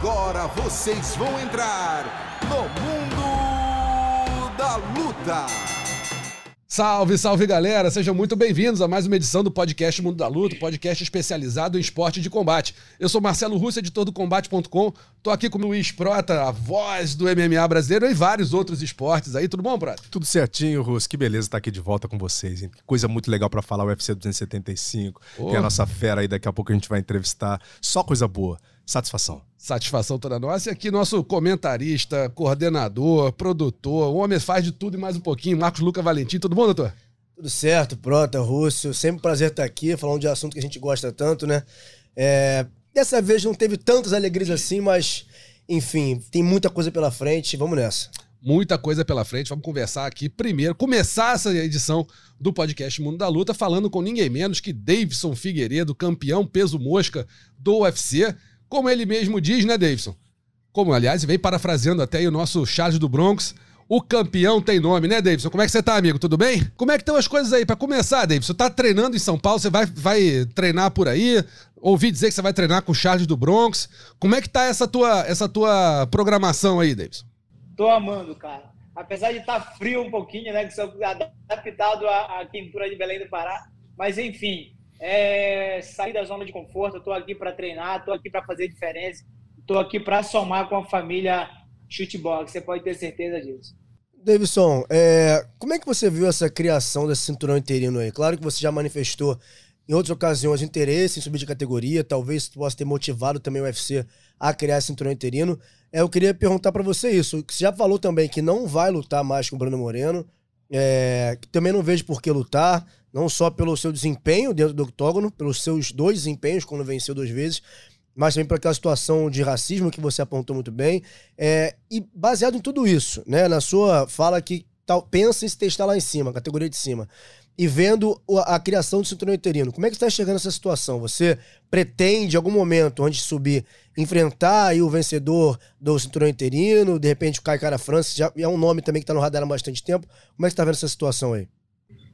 Agora vocês vão entrar no mundo da luta. Salve, salve galera! Sejam muito bem-vindos a mais uma edição do podcast Mundo da Luta, podcast especializado em esporte de combate. Eu sou Marcelo Russo, editor do Combate.com. Tô aqui com o Luiz Prota, a voz do MMA brasileiro e vários outros esportes aí. Tudo bom, Prota? Tudo certinho, Russo. Que beleza estar aqui de volta com vocês. Hein? Coisa muito legal para falar o UFC 275. Oh. Tem a nossa fera aí, daqui a pouco a gente vai entrevistar. Só coisa boa. Satisfação. Satisfação toda nossa. E aqui nosso comentarista, coordenador, produtor, o homem faz de tudo e mais um pouquinho, Marcos Luca Valentim. Tudo bom, doutor? Tudo certo, Prota, Rússio. Sempre um prazer estar aqui, falando de assunto que a gente gosta tanto, né? É... Dessa vez não teve tantas alegrias assim, mas, enfim, tem muita coisa pela frente. Vamos nessa muita coisa pela frente. Vamos conversar aqui primeiro, começar essa edição do podcast Mundo da Luta falando com ninguém menos que Davidson Figueiredo, campeão peso mosca do UFC. Como ele mesmo diz, né, Davidson? Como, aliás, vem parafraseando até o nosso Charles do Bronx. O campeão tem nome, né, Davidson? Como é que você tá, amigo? Tudo bem? Como é que estão as coisas aí? Para começar, Davidson, tá treinando em São Paulo, você vai, vai treinar por aí? Ouvi dizer que você vai treinar com o Charles do Bronx. Como é que tá essa tua, essa tua programação aí, Davidson? Tô amando, cara. Apesar de estar tá frio um pouquinho, né, que sou adaptado à, à quentura de Belém do Pará, mas enfim, é, sair da zona de conforto. Estou aqui para treinar, estou aqui para fazer diferença, estou aqui para somar com a família Chutebox. Você pode ter certeza disso. Davidson, é, como é que você viu essa criação desse cinturão interino aí? Claro que você já manifestou em outras ocasiões interesse em subir de categoria, talvez possa ter motivado também o UFC a criar esse cinturão interino. É, eu queria perguntar para você isso. Você já falou também que não vai lutar mais com o Bruno Moreno, é, que também não vejo por que lutar não só pelo seu desempenho dentro do octógono, pelos seus dois desempenhos quando venceu duas vezes, mas também por aquela situação de racismo que você apontou muito bem. É, e baseado em tudo isso, né, na sua fala que tal, pensa em se testar lá em cima, categoria de cima, e vendo a, criação do cinturão interino, como é que está chegando nessa situação? Você pretende, em algum momento, antes de subir, enfrentar o vencedor do cinturão interino, de repente o Kai Cara França, já é um nome também que está no radar há bastante tempo. Como é que está vendo essa situação aí?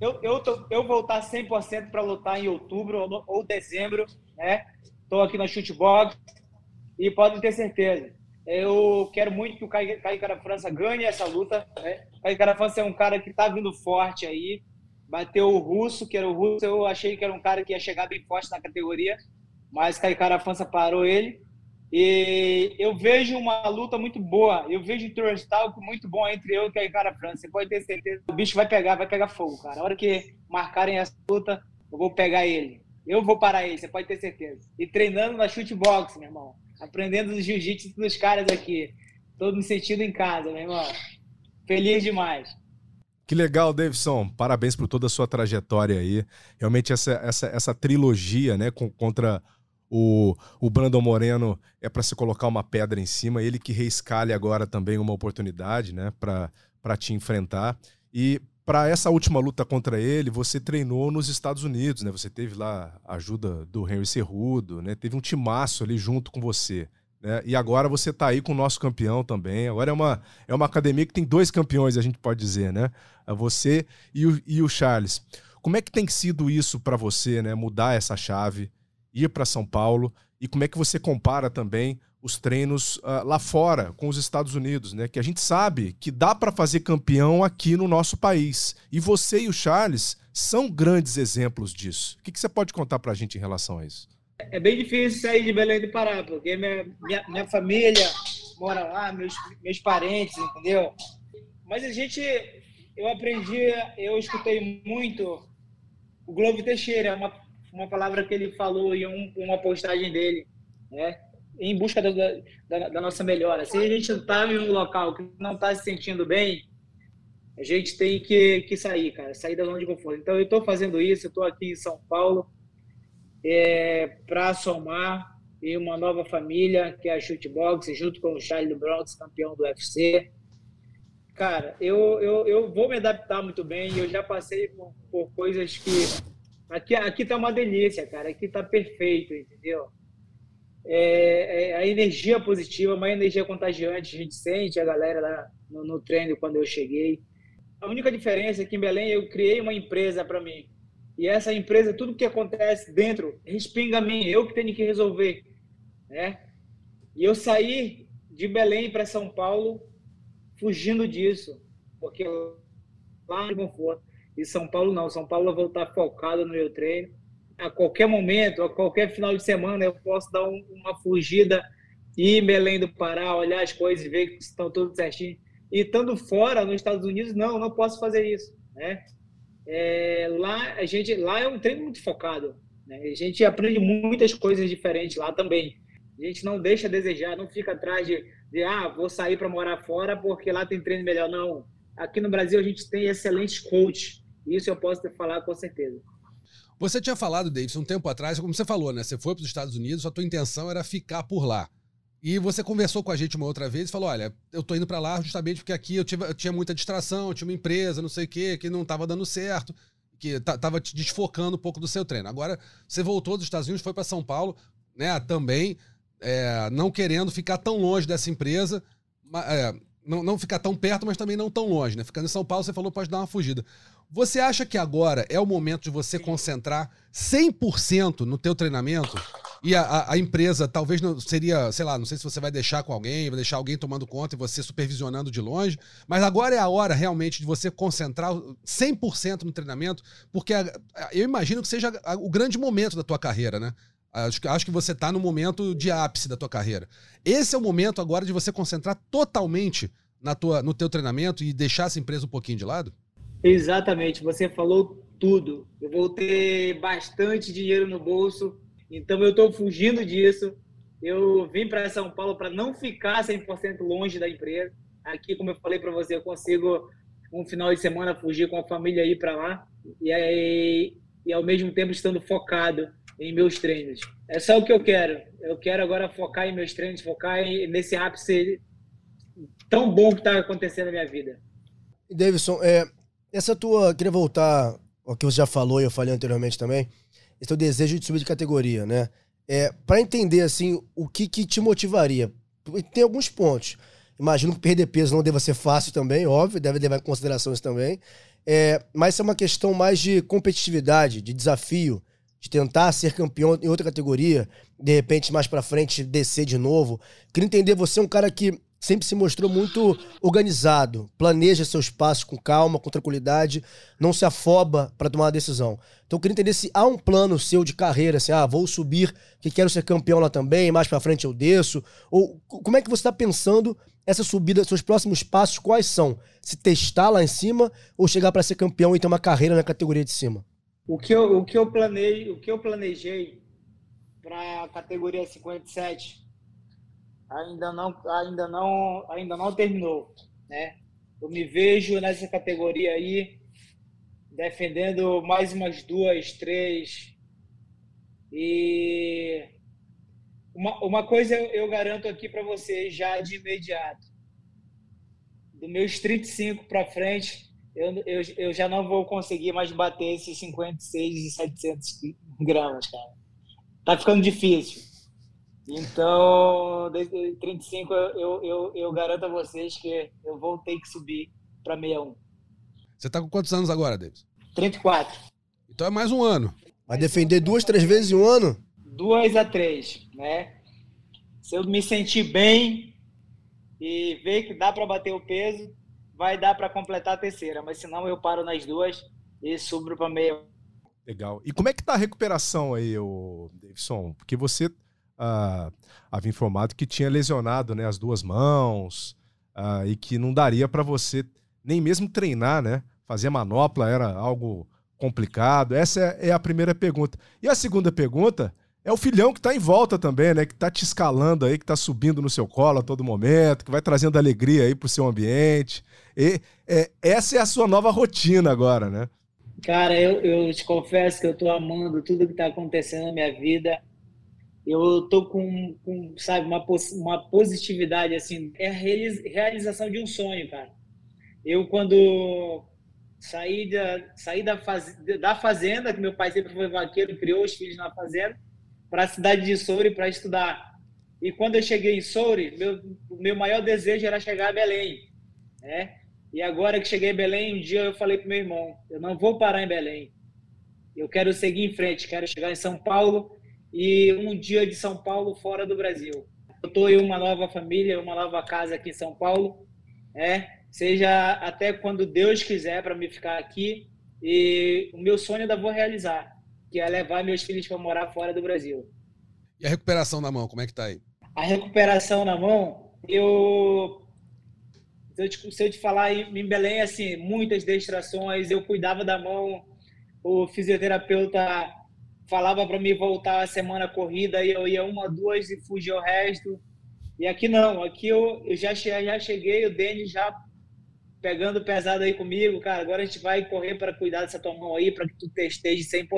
Eu, eu, tô, eu vou estar 100% para lutar em outubro ou, ou dezembro, né? Estou aqui na Chutebox e podem ter certeza. Eu quero muito que o Caio Cara França ganhe essa luta. Né? O Caio Cara França é um cara que está vindo forte aí. Bateu o Russo, que era o Russo. Eu achei que era um cara que ia chegar bem forte na categoria, mas Caio Cara França parou ele. E eu vejo uma luta muito boa. Eu vejo um trash muito bom entre eu e o cara França. Você pode ter certeza. O bicho vai pegar, vai pegar fogo, cara. A hora que marcarem essa luta, eu vou pegar ele. Eu vou parar ele, você pode ter certeza. E treinando na shootbox, meu irmão. Aprendendo o jiu-jitsu dos caras aqui. Todo me sentindo em casa, meu irmão. Feliz demais. Que legal, Davidson. Parabéns por toda a sua trajetória aí. Realmente essa, essa, essa trilogia, né, contra o, o Brandon Moreno é para se colocar uma pedra em cima, ele que reescalhe agora também uma oportunidade né, para te enfrentar. E para essa última luta contra ele, você treinou nos Estados Unidos, né? Você teve lá a ajuda do Henry Cerrudo, né? Teve um timaço ali junto com você. Né? E agora você está aí com o nosso campeão também. Agora é uma, é uma academia que tem dois campeões, a gente pode dizer, né? Você e o, e o Charles. Como é que tem sido isso para você, né? Mudar essa chave, ir para São Paulo e como é que você compara também os treinos uh, lá fora com os Estados Unidos, né? Que a gente sabe que dá para fazer campeão aqui no nosso país. E você e o Charles são grandes exemplos disso. O que, que você pode contar para a gente em relação a isso? É bem difícil sair de Belém do Pará, porque minha, minha, minha família mora lá, meus, meus parentes, entendeu? Mas a gente, eu aprendi, eu escutei muito o Globo Teixeira, uma uma palavra que ele falou em um, uma postagem dele, né? em busca da, da, da nossa melhora. Se a gente está em um local que não está se sentindo bem, a gente tem que, que sair, cara, sair da zona de conforto. Então, eu estou fazendo isso, eu estou aqui em São Paulo é, para somar em uma nova família, que é a Shootbox, junto com o Charlie do Bronx, campeão do UFC. Cara, eu, eu, eu vou me adaptar muito bem, eu já passei por, por coisas que Aqui, aqui tá uma delícia, cara. Aqui tá perfeito, entendeu? É, é, a energia positiva, uma energia contagiante. A gente sente a galera lá no, no treino quando eu cheguei. A única diferença é que em Belém eu criei uma empresa para mim. E essa empresa, tudo que acontece dentro, respinga a mim. Eu que tenho que resolver, né? E eu saí de Belém para São Paulo fugindo disso, porque lá no conforto. E São Paulo não, São Paulo vou estar focado no meu treino. A qualquer momento, a qualquer final de semana, eu posso dar um, uma fugida, ir Belém do Pará, olhar as coisas e ver que estão tudo certinho. E estando fora, nos Estados Unidos, não, não posso fazer isso, né? É, lá a gente, lá é um treino muito focado, né? A gente aprende muitas coisas diferentes lá também. A gente não deixa a desejar, não fica atrás de, de ah, vou sair para morar fora porque lá tem treino melhor. Não. Aqui no Brasil a gente tem excelentes coaches. Isso eu posso te falar com certeza. Você tinha falado, Davidson, um tempo atrás, como você falou, né? Você foi para os Estados Unidos, a tua intenção era ficar por lá. E você conversou com a gente uma outra vez e falou: olha, eu tô indo para lá justamente porque aqui eu, tive, eu, tinha muita distração, eu tinha uma empresa, não sei o quê, que não estava dando certo, que estava te desfocando um pouco do seu treino. Agora, você voltou dos Estados Unidos, foi para São Paulo, né? Também é, não querendo ficar tão longe dessa empresa, é, não, não ficar tão perto, mas também não tão longe, né? Ficando em São Paulo, você falou, pode dar uma fugida. Você acha que agora é o momento de você concentrar 100% no teu treinamento? E a, a, empresa talvez não seria, sei lá, não sei se você vai deixar com alguém, vai deixar alguém tomando conta e você supervisionando de longe, mas agora é a hora realmente de você concentrar 100% no treinamento, porque a, eu imagino que seja o grande momento da tua carreira, né? Acho, acho que você está no momento de ápice da tua carreira. Esse é o momento agora de você concentrar totalmente na tua, no teu treinamento e deixar essa empresa um pouquinho de lado? Exatamente, você falou tudo. Eu vou ter bastante dinheiro no bolso, então eu estou fugindo disso. Eu vim para São Paulo para não ficar 100% longe da empresa. Aqui, como eu falei para você, eu consigo um final de semana fugir com a família ir para lá e, aí, e ao mesmo tempo estando focado em meus treinos. É só o que eu quero. Eu quero agora focar em meus treinos, focar em, nesse ápice tão bom que está acontecendo na minha vida. Davidson, é, essa tua. Queria voltar ao que você já falou e eu falei anteriormente também. Esse teu desejo de subir de categoria, né? É, para entender, assim, o que, que te motivaria. Tem alguns pontos. Imagino que perder peso não deva ser fácil também, óbvio, deve levar em consideração isso também. É, mas é uma questão mais de competitividade, de desafio, de tentar ser campeão em outra categoria, de repente mais para frente descer de novo. Queria entender, você é um cara que sempre se mostrou muito organizado, planeja seus passos com calma, com tranquilidade, não se afoba para tomar decisão. Então eu queria entender se há um plano seu de carreira, assim, ah, vou subir, que quero ser campeão lá também, mais para frente eu desço, ou como é que você está pensando essa subida, seus próximos passos quais são? Se testar lá em cima ou chegar para ser campeão e ter uma carreira na categoria de cima? O que eu, o que eu planei, o que eu planejei para a categoria 57 ainda não, ainda não, ainda não terminou, né? Eu me vejo nessa categoria aí defendendo mais umas duas, três e uma, uma coisa eu garanto aqui para vocês já de imediato. Do meus 35 para frente, eu, eu, eu já não vou conseguir mais bater esses 56 e 700 gramas, cara. Tá ficando difícil. Então, desde 35, eu, eu, eu garanto a vocês que eu vou ter que subir para 61. Você tá com quantos anos agora, Davis? 34. Então é mais um ano. Vai defender duas, três vezes em um ano? Duas a três, né? Se eu me sentir bem e ver que dá para bater o peso, vai dar para completar a terceira, mas senão eu paro nas duas e subo para meia. Legal. E como é que tá a recuperação aí, o Davidson? Porque você havia informado que tinha lesionado né, as duas mãos e que não daria para você nem mesmo treinar, né? Fazer manopla era algo complicado. Essa é, é a primeira pergunta. E a segunda pergunta é o filhão que está em volta também, né? Que está te escalando aí, que está subindo no seu colo a todo momento, que vai trazendo alegria aí pro seu ambiente. E é, essa é a sua nova rotina agora, né? Cara, eu, eu te confesso que eu tô amando tudo que está acontecendo na minha vida. Eu tô com, com sabe, uma, uma positividade, assim, é a realização de um sonho, cara. Eu, quando saí da, saí da, faz, da fazenda, que meu pai sempre foi vaqueiro, criou os filhos na fazenda, para a cidade de Soure para estudar. E quando eu cheguei em Soure, meu, meu maior desejo era chegar a Belém. Né? E agora que cheguei em Belém, um dia eu falei para meu irmão: eu não vou parar em Belém. Eu quero seguir em frente, quero chegar em São Paulo e um dia de São Paulo fora do Brasil. estou em uma nova família, uma nova casa aqui em São Paulo, é, seja até quando Deus quiser para me ficar aqui. E o meu sonho ainda vou realizar, que é levar meus filhos para morar fora do Brasil. E a recuperação na mão, como é que tá aí? A recuperação na mão, eu se eu te, se eu te falar em Belém, assim, muitas distrações, eu cuidava da mão, o fisioterapeuta falava para mim voltar a semana corrida e eu ia uma, duas e fugia o resto. E aqui não, aqui eu, eu já, já cheguei, o Denis já pegando pesado aí comigo, cara, agora a gente vai correr para cuidar dessa tua mão aí, para que tu esteja 100%.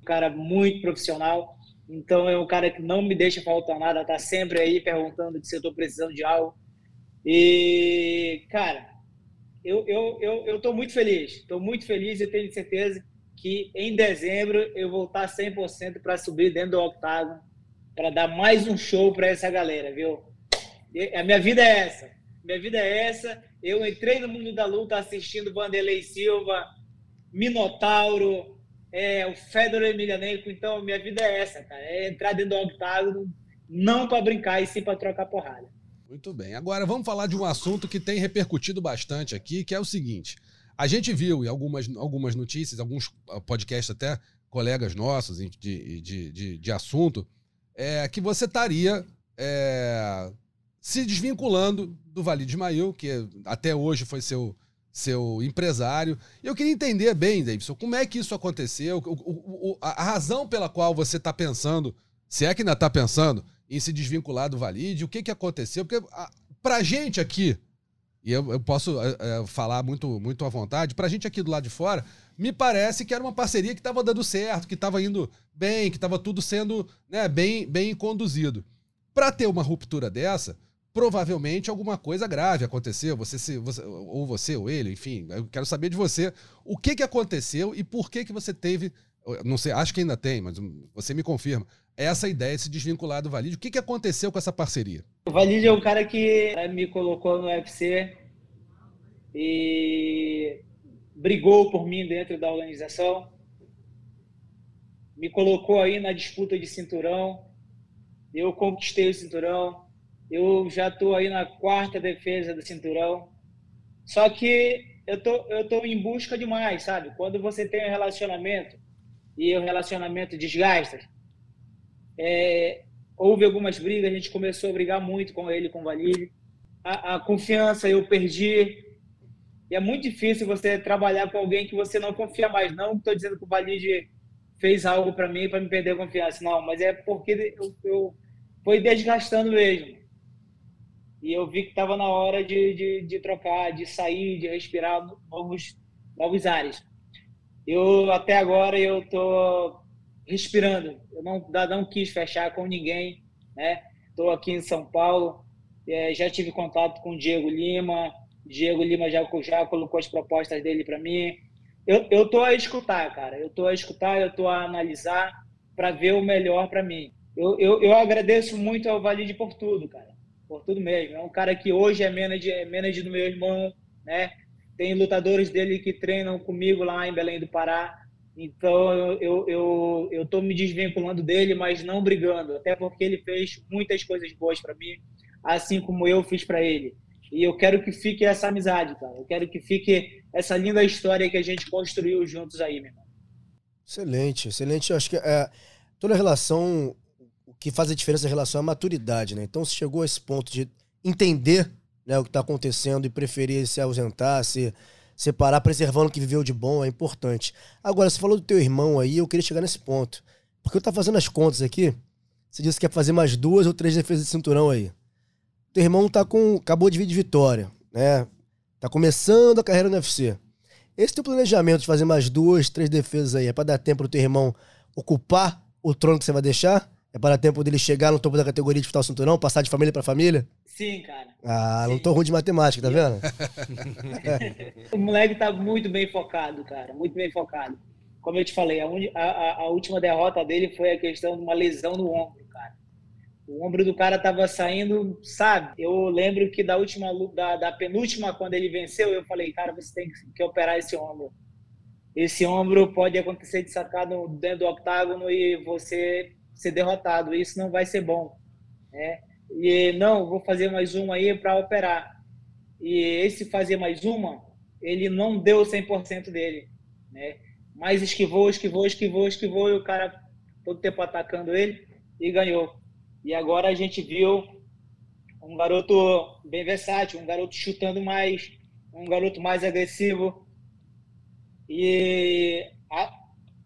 Um cara muito profissional, então é um cara que não me deixa faltar nada, tá sempre aí perguntando se eu tô precisando de algo. E, cara, eu, eu, eu, eu tô muito feliz, estou muito feliz e tenho certeza que em dezembro eu vou estar 100% para subir dentro do octágono, para dar mais um show para essa galera, viu? A minha vida é essa. Minha vida é essa. Eu entrei no mundo da luta assistindo Vanderlei Silva, Minotauro, é, o Fedor Emelianenko. Então, minha vida é essa, cara. É entrar dentro do octágono, não para brincar e sim para trocar porrada. Muito bem. Agora vamos falar de um assunto que tem repercutido bastante aqui, que é o seguinte. A gente viu em algumas, algumas notícias, alguns ah, podcasts até, colegas nossos de, de, de, de assunto, é, que você estaria é, se desvinculando do Vale de Ismael, que até hoje foi seu, seu empresário. Eu queria entender bem, Davidson, como é que isso aconteceu, o, o, o, a razão pela qual você está pensando, se é que ainda está pensando, em se desvincular do Valide, o que, que aconteceu? Porque para a gente aqui, e eu, eu posso é, falar muito, muito à vontade, para a gente aqui do lado de fora, me parece que era uma parceria que estava dando certo, que estava indo bem, que estava tudo sendo né, bem, bem conduzido. Para ter uma ruptura dessa, provavelmente alguma coisa grave aconteceu, você, se, você, ou você ou ele, enfim, eu quero saber de você o que, que aconteceu e por que, que você teve, não sei, acho que ainda tem, mas você me confirma, essa ideia de se desvincular do Valide. O que, que aconteceu com essa parceria? O Valide é um cara que né, me colocou no UFC e brigou por mim dentro da organização, me colocou aí na disputa de cinturão, eu conquistei o cinturão, eu já estou aí na quarta defesa do cinturão, só que eu tô, eu tô em busca de mais, sabe? Quando você tem um relacionamento e o relacionamento desgasta, é, houve algumas brigas, a gente começou a brigar muito com ele, com o Valide. A, a, confiança eu perdi. E é muito difícil você trabalhar com alguém que você não confia mais. Não estou dizendo que o Valide fez algo para mim para me perder a confiança, não, mas é porque eu, eu foi desgastando mesmo. E eu vi que estava na hora de, de, de, trocar, de sair, de respirar novos, novos ares. Eu até agora eu tô respirando. Eu não, não quis fechar com ninguém, né? Estou aqui em São Paulo, é, já tive contato com o Diego Lima, Diego Lima já, já colocou as propostas dele para mim. Eu, eu tô a escutar, cara. Eu tô a escutar, eu tô a analisar para ver o melhor para mim. Eu, eu, eu, agradeço muito ao Valide por tudo, cara. Por tudo mesmo. É um cara que hoje é manager, é manager do meu irmão, né? Tem lutadores dele que treinam comigo lá em Belém do Pará. Então eu, eu, eu tô me desvinculando dele, mas não brigando, até porque ele fez muitas coisas boas para mim, assim como eu fiz para ele. E eu quero que fique essa amizade, cara. Eu quero que fique essa linda história que a gente construiu juntos aí, meu irmão. Excelente, excelente. Eu acho que é, toda relação, o que faz a diferença em relação à maturidade, né? Então, se chegou a esse ponto de entender né, o que está acontecendo e preferir se ausentar, se separar, preservando o que viveu de bom, é importante. Agora, você falou do teu irmão aí, eu queria chegar nesse ponto. Porque eu tava fazendo as contas aqui, você disse que quer fazer mais duas ou três defesas de cinturão aí. Teu irmão tá com. acabou de vir de vitória, né? Tá começando a carreira no UFC. Esse teu planejamento de fazer mais duas, três defesas aí, é pra dar tempo pro teu irmão ocupar o trono que você vai deixar? É para tempo dele chegar no topo da categoria de disputar o cinturão, passar de família para família? Sim, cara. Ah, Sim. não tô ruim de matemática, tá vendo? o moleque tá muito bem focado, cara. Muito bem focado. Como eu te falei, a, a, a, última derrota dele foi a questão de uma lesão no ombro, cara. O ombro do cara tava saindo, sabe? Eu lembro que da última da, da penúltima, quando ele venceu, eu falei, cara, você tem que operar esse ombro. Esse ombro pode acontecer de sacado dentro do octágono e você ser derrotado. Isso não vai ser bom. Né? E não, vou fazer mais uma aí para operar. E esse fazer mais uma, ele não deu 100% dele, né? Mas esquivou, esquivou, esquivou, esquivou e o cara todo tempo atacando ele e ganhou. E agora a gente viu um garoto bem versátil, um garoto chutando mais, um garoto mais agressivo. E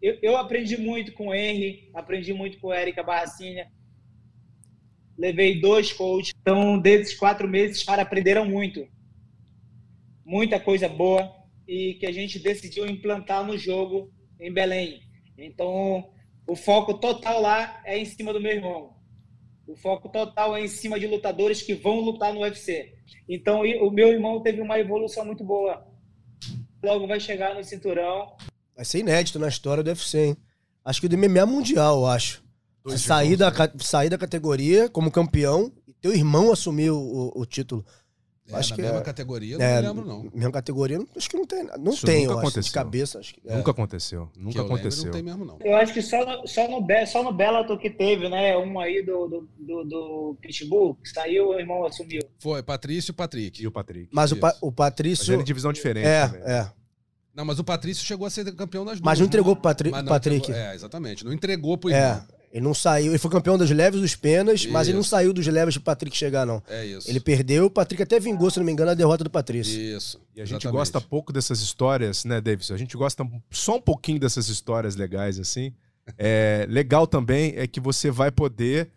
eu, eu, aprendi muito com o Henry, aprendi muito com o Erika Barracinha. Levei dois coaches. Então, desses quatro meses, os caras aprenderam muito. Muita coisa boa e que a gente decidiu implantar no jogo em Belém. Então, o foco total lá é em cima do meu irmão. O foco total é em cima de lutadores que vão lutar no UFC. Então, o meu irmão teve uma evolução muito boa. Logo vai chegar no cinturão. Vai ser inédito na história do UFC, hein? Acho que o do MMA mundial, eu acho. Sair da, sair da categoria como campeão e teu irmão assumir o, o título. É, acho na que mesma é, categoria, não é, me lembro, não. Mesma categoria, acho que não tem. Não Isso tem, nunca aconteceu. Acho, de cabeça. Acho que, é. Nunca aconteceu. Nunca aconteceu. não tem mesmo, não. Eu acho que só no, só no, só no Bellator que teve, né? Um aí do, do, do, do Pitbull, que saiu, o irmão assumiu. Foi, Patrício e Patrick. E o Patrick. Mas o, pa, o Patrício. Mas era divisão diferente. É, também. é. Não, mas o Patrício chegou a ser campeão das duas. Mas não entregou pro Patri não Patrick. Entregou, é, exatamente. Não entregou pro irmão. É. Ele não saiu, ele foi campeão das leves dos penas, isso. mas ele não saiu dos leves de Patrick chegar, não. É isso. Ele perdeu, o Patrick até vingou, se não me engano, a derrota do Patrício. Isso. E a gente exatamente. gosta pouco dessas histórias, né, Davidson? A gente gosta só um pouquinho dessas histórias legais, assim. É, legal também é que você vai poder.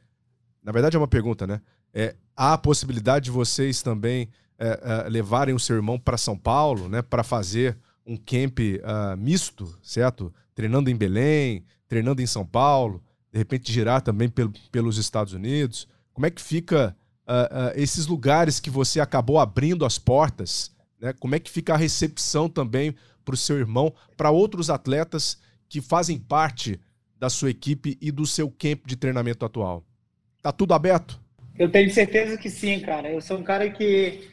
Na verdade, é uma pergunta, né? É, há a possibilidade de vocês também é, é, levarem o seu irmão para São Paulo, né? Para fazer um camp uh, misto, certo? Treinando em Belém, treinando em São Paulo de repente girar também pelo, pelos Estados Unidos? Como é que fica uh, uh, esses lugares que você acabou abrindo as portas? Né? Como é que fica a recepção também para o seu irmão, para outros atletas que fazem parte da sua equipe e do seu camp de treinamento atual? Tá tudo aberto? Eu tenho certeza que sim, cara. Eu sou um cara que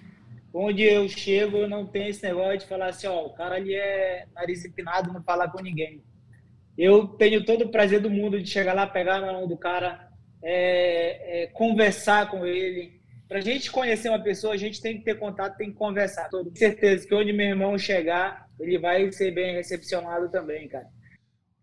onde eu chego, não tenho esse negócio de falar assim, ó, o cara ali é nariz empinado, não falar com ninguém. Eu tenho todo o prazer do mundo de chegar lá, pegar na mão do cara, é, é, conversar com ele. Para a gente conhecer uma pessoa, a gente tem que ter contato, tem que conversar. Tenho certeza que onde meu irmão chegar, ele vai ser bem recepcionado também, cara.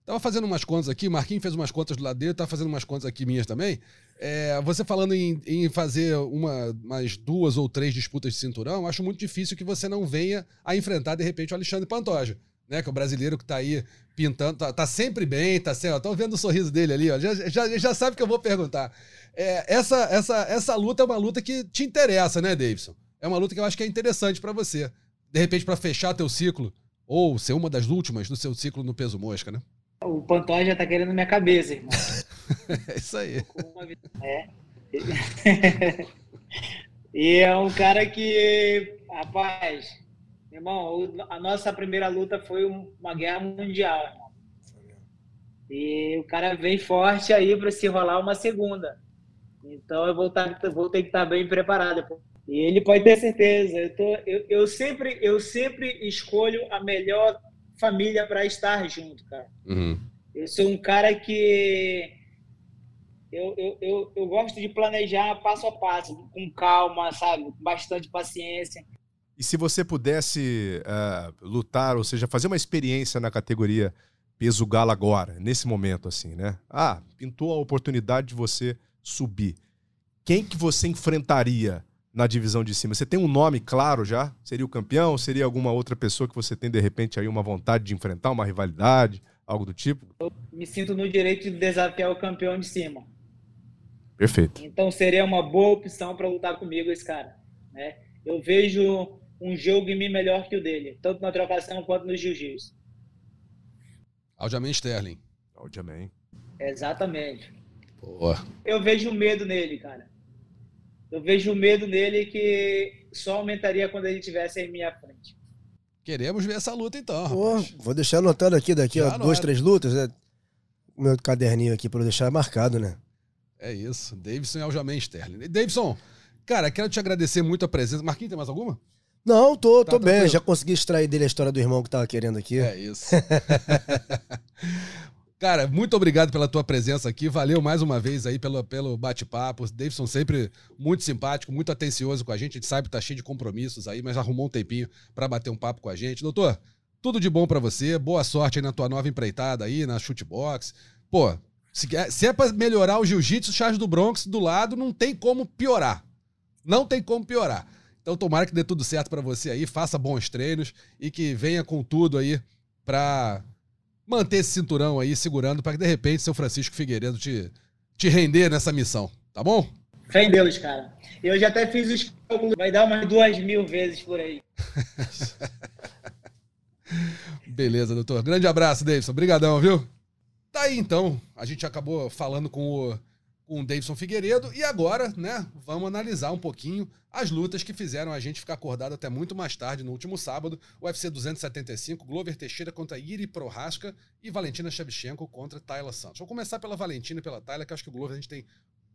Tava fazendo umas contas aqui, Marquinhos fez umas contas do lado dele, tava fazendo umas contas aqui minhas também. É, você falando em, em, fazer uma, umas duas ou três disputas de cinturão, acho muito difícil que você não venha a enfrentar, de repente, o Alexandre Pantoja né? Que é o brasileiro que tá aí pintando, tá, tá sempre bem, tá sempre. Tô vendo o sorriso dele ali, ó. Já, já, já sabe que eu vou perguntar. É, essa, essa, essa luta é uma luta que te interessa, né, Davidson? É uma luta que eu acho que é interessante para você. De repente, para fechar teu ciclo, ou ser uma das últimas do seu ciclo no peso mosca, né? O Pantoja tá querendo minha cabeça, irmão. é isso aí. É. e é um cara que, rapaz, Irmão, a nossa primeira luta foi uma guerra mundial, irmão. E o cara vem forte aí para se rolar uma segunda. Então eu vou, tá, vou ter que estar tá bem preparado. E ele pode ter certeza. Eu, tô, eu, eu, sempre, eu sempre escolho a melhor família para estar junto, cara. Uhum. Eu sou um cara que eu, eu, eu, eu, gosto de planejar passo a passo, com calma, sabe? Com bastante paciência. E se você pudesse uh, lutar, ou seja, fazer uma experiência na categoria peso galo agora, nesse momento, assim, né? Ah, pintou a oportunidade de você subir. Quem que você enfrentaria na divisão de cima? Você tem um nome claro já? Seria o campeão? Seria alguma outra pessoa que você tem, de repente, aí uma vontade de enfrentar, uma rivalidade, algo do tipo? Eu me sinto no direito de desafiar o campeão de cima. Perfeito. Então seria uma boa opção para lutar comigo esse cara, né? Eu vejo um jogo em mim melhor que o dele, tanto na trocação quanto no jiu-jitsu. Aljamain Sterling. Aljamain. Exatamente. Boa. Eu vejo medo nele, cara. Eu vejo medo nele que só aumentaria quando ele estivesse em minha frente. Queremos ver essa luta então. Pô, vou deixar anotado aqui daqui a duas, três lutas. Né? Meu caderninho aqui para deixar marcado, né? É isso. Davidson e Aljamain Sterling. Davidson, cara, quero te agradecer muito a presença. Marquinhos, tem mais alguma? Não, tô, tá tô bem. Já consegui extrair dele a história do irmão que tava querendo aqui. É isso. Cara, muito obrigado pela tua presença aqui. Valeu mais uma vez aí pelo, pelo bate-papo. Davidson sempre muito simpático, muito atencioso com a gente. A gente sabe que tá cheio de compromissos aí, mas arrumou um tempinho para bater um papo com a gente. Doutor, tudo de bom para você. Boa sorte aí na tua nova empreitada aí, na shootbox. Pô, se, se é pra melhorar o jiu-jitsu, Charles do Bronx do lado, não tem como piorar. Não tem como piorar. Então tomara que dê tudo certo para você aí, faça bons treinos e que venha com tudo aí pra manter esse cinturão aí segurando para que de repente seu Francisco Figueiredo te, te render nessa missão, tá bom? Fé em Deus, cara. Eu já até fiz os cálculos, vai dar umas duas mil vezes por aí. Beleza, doutor. Grande abraço, Davidson. Obrigadão, viu? Tá aí então. A gente acabou falando com o com o Davidson Figueiredo. E agora, né, vamos analisar um pouquinho as lutas que fizeram a gente ficar acordado até muito mais tarde no último sábado. UFC 275, Glover Teixeira contra Iri Prohaska e Valentina Shevchenko contra Tayla Santos. Vou começar pela Valentina e pela Tayla, que acho que o Glover a gente tem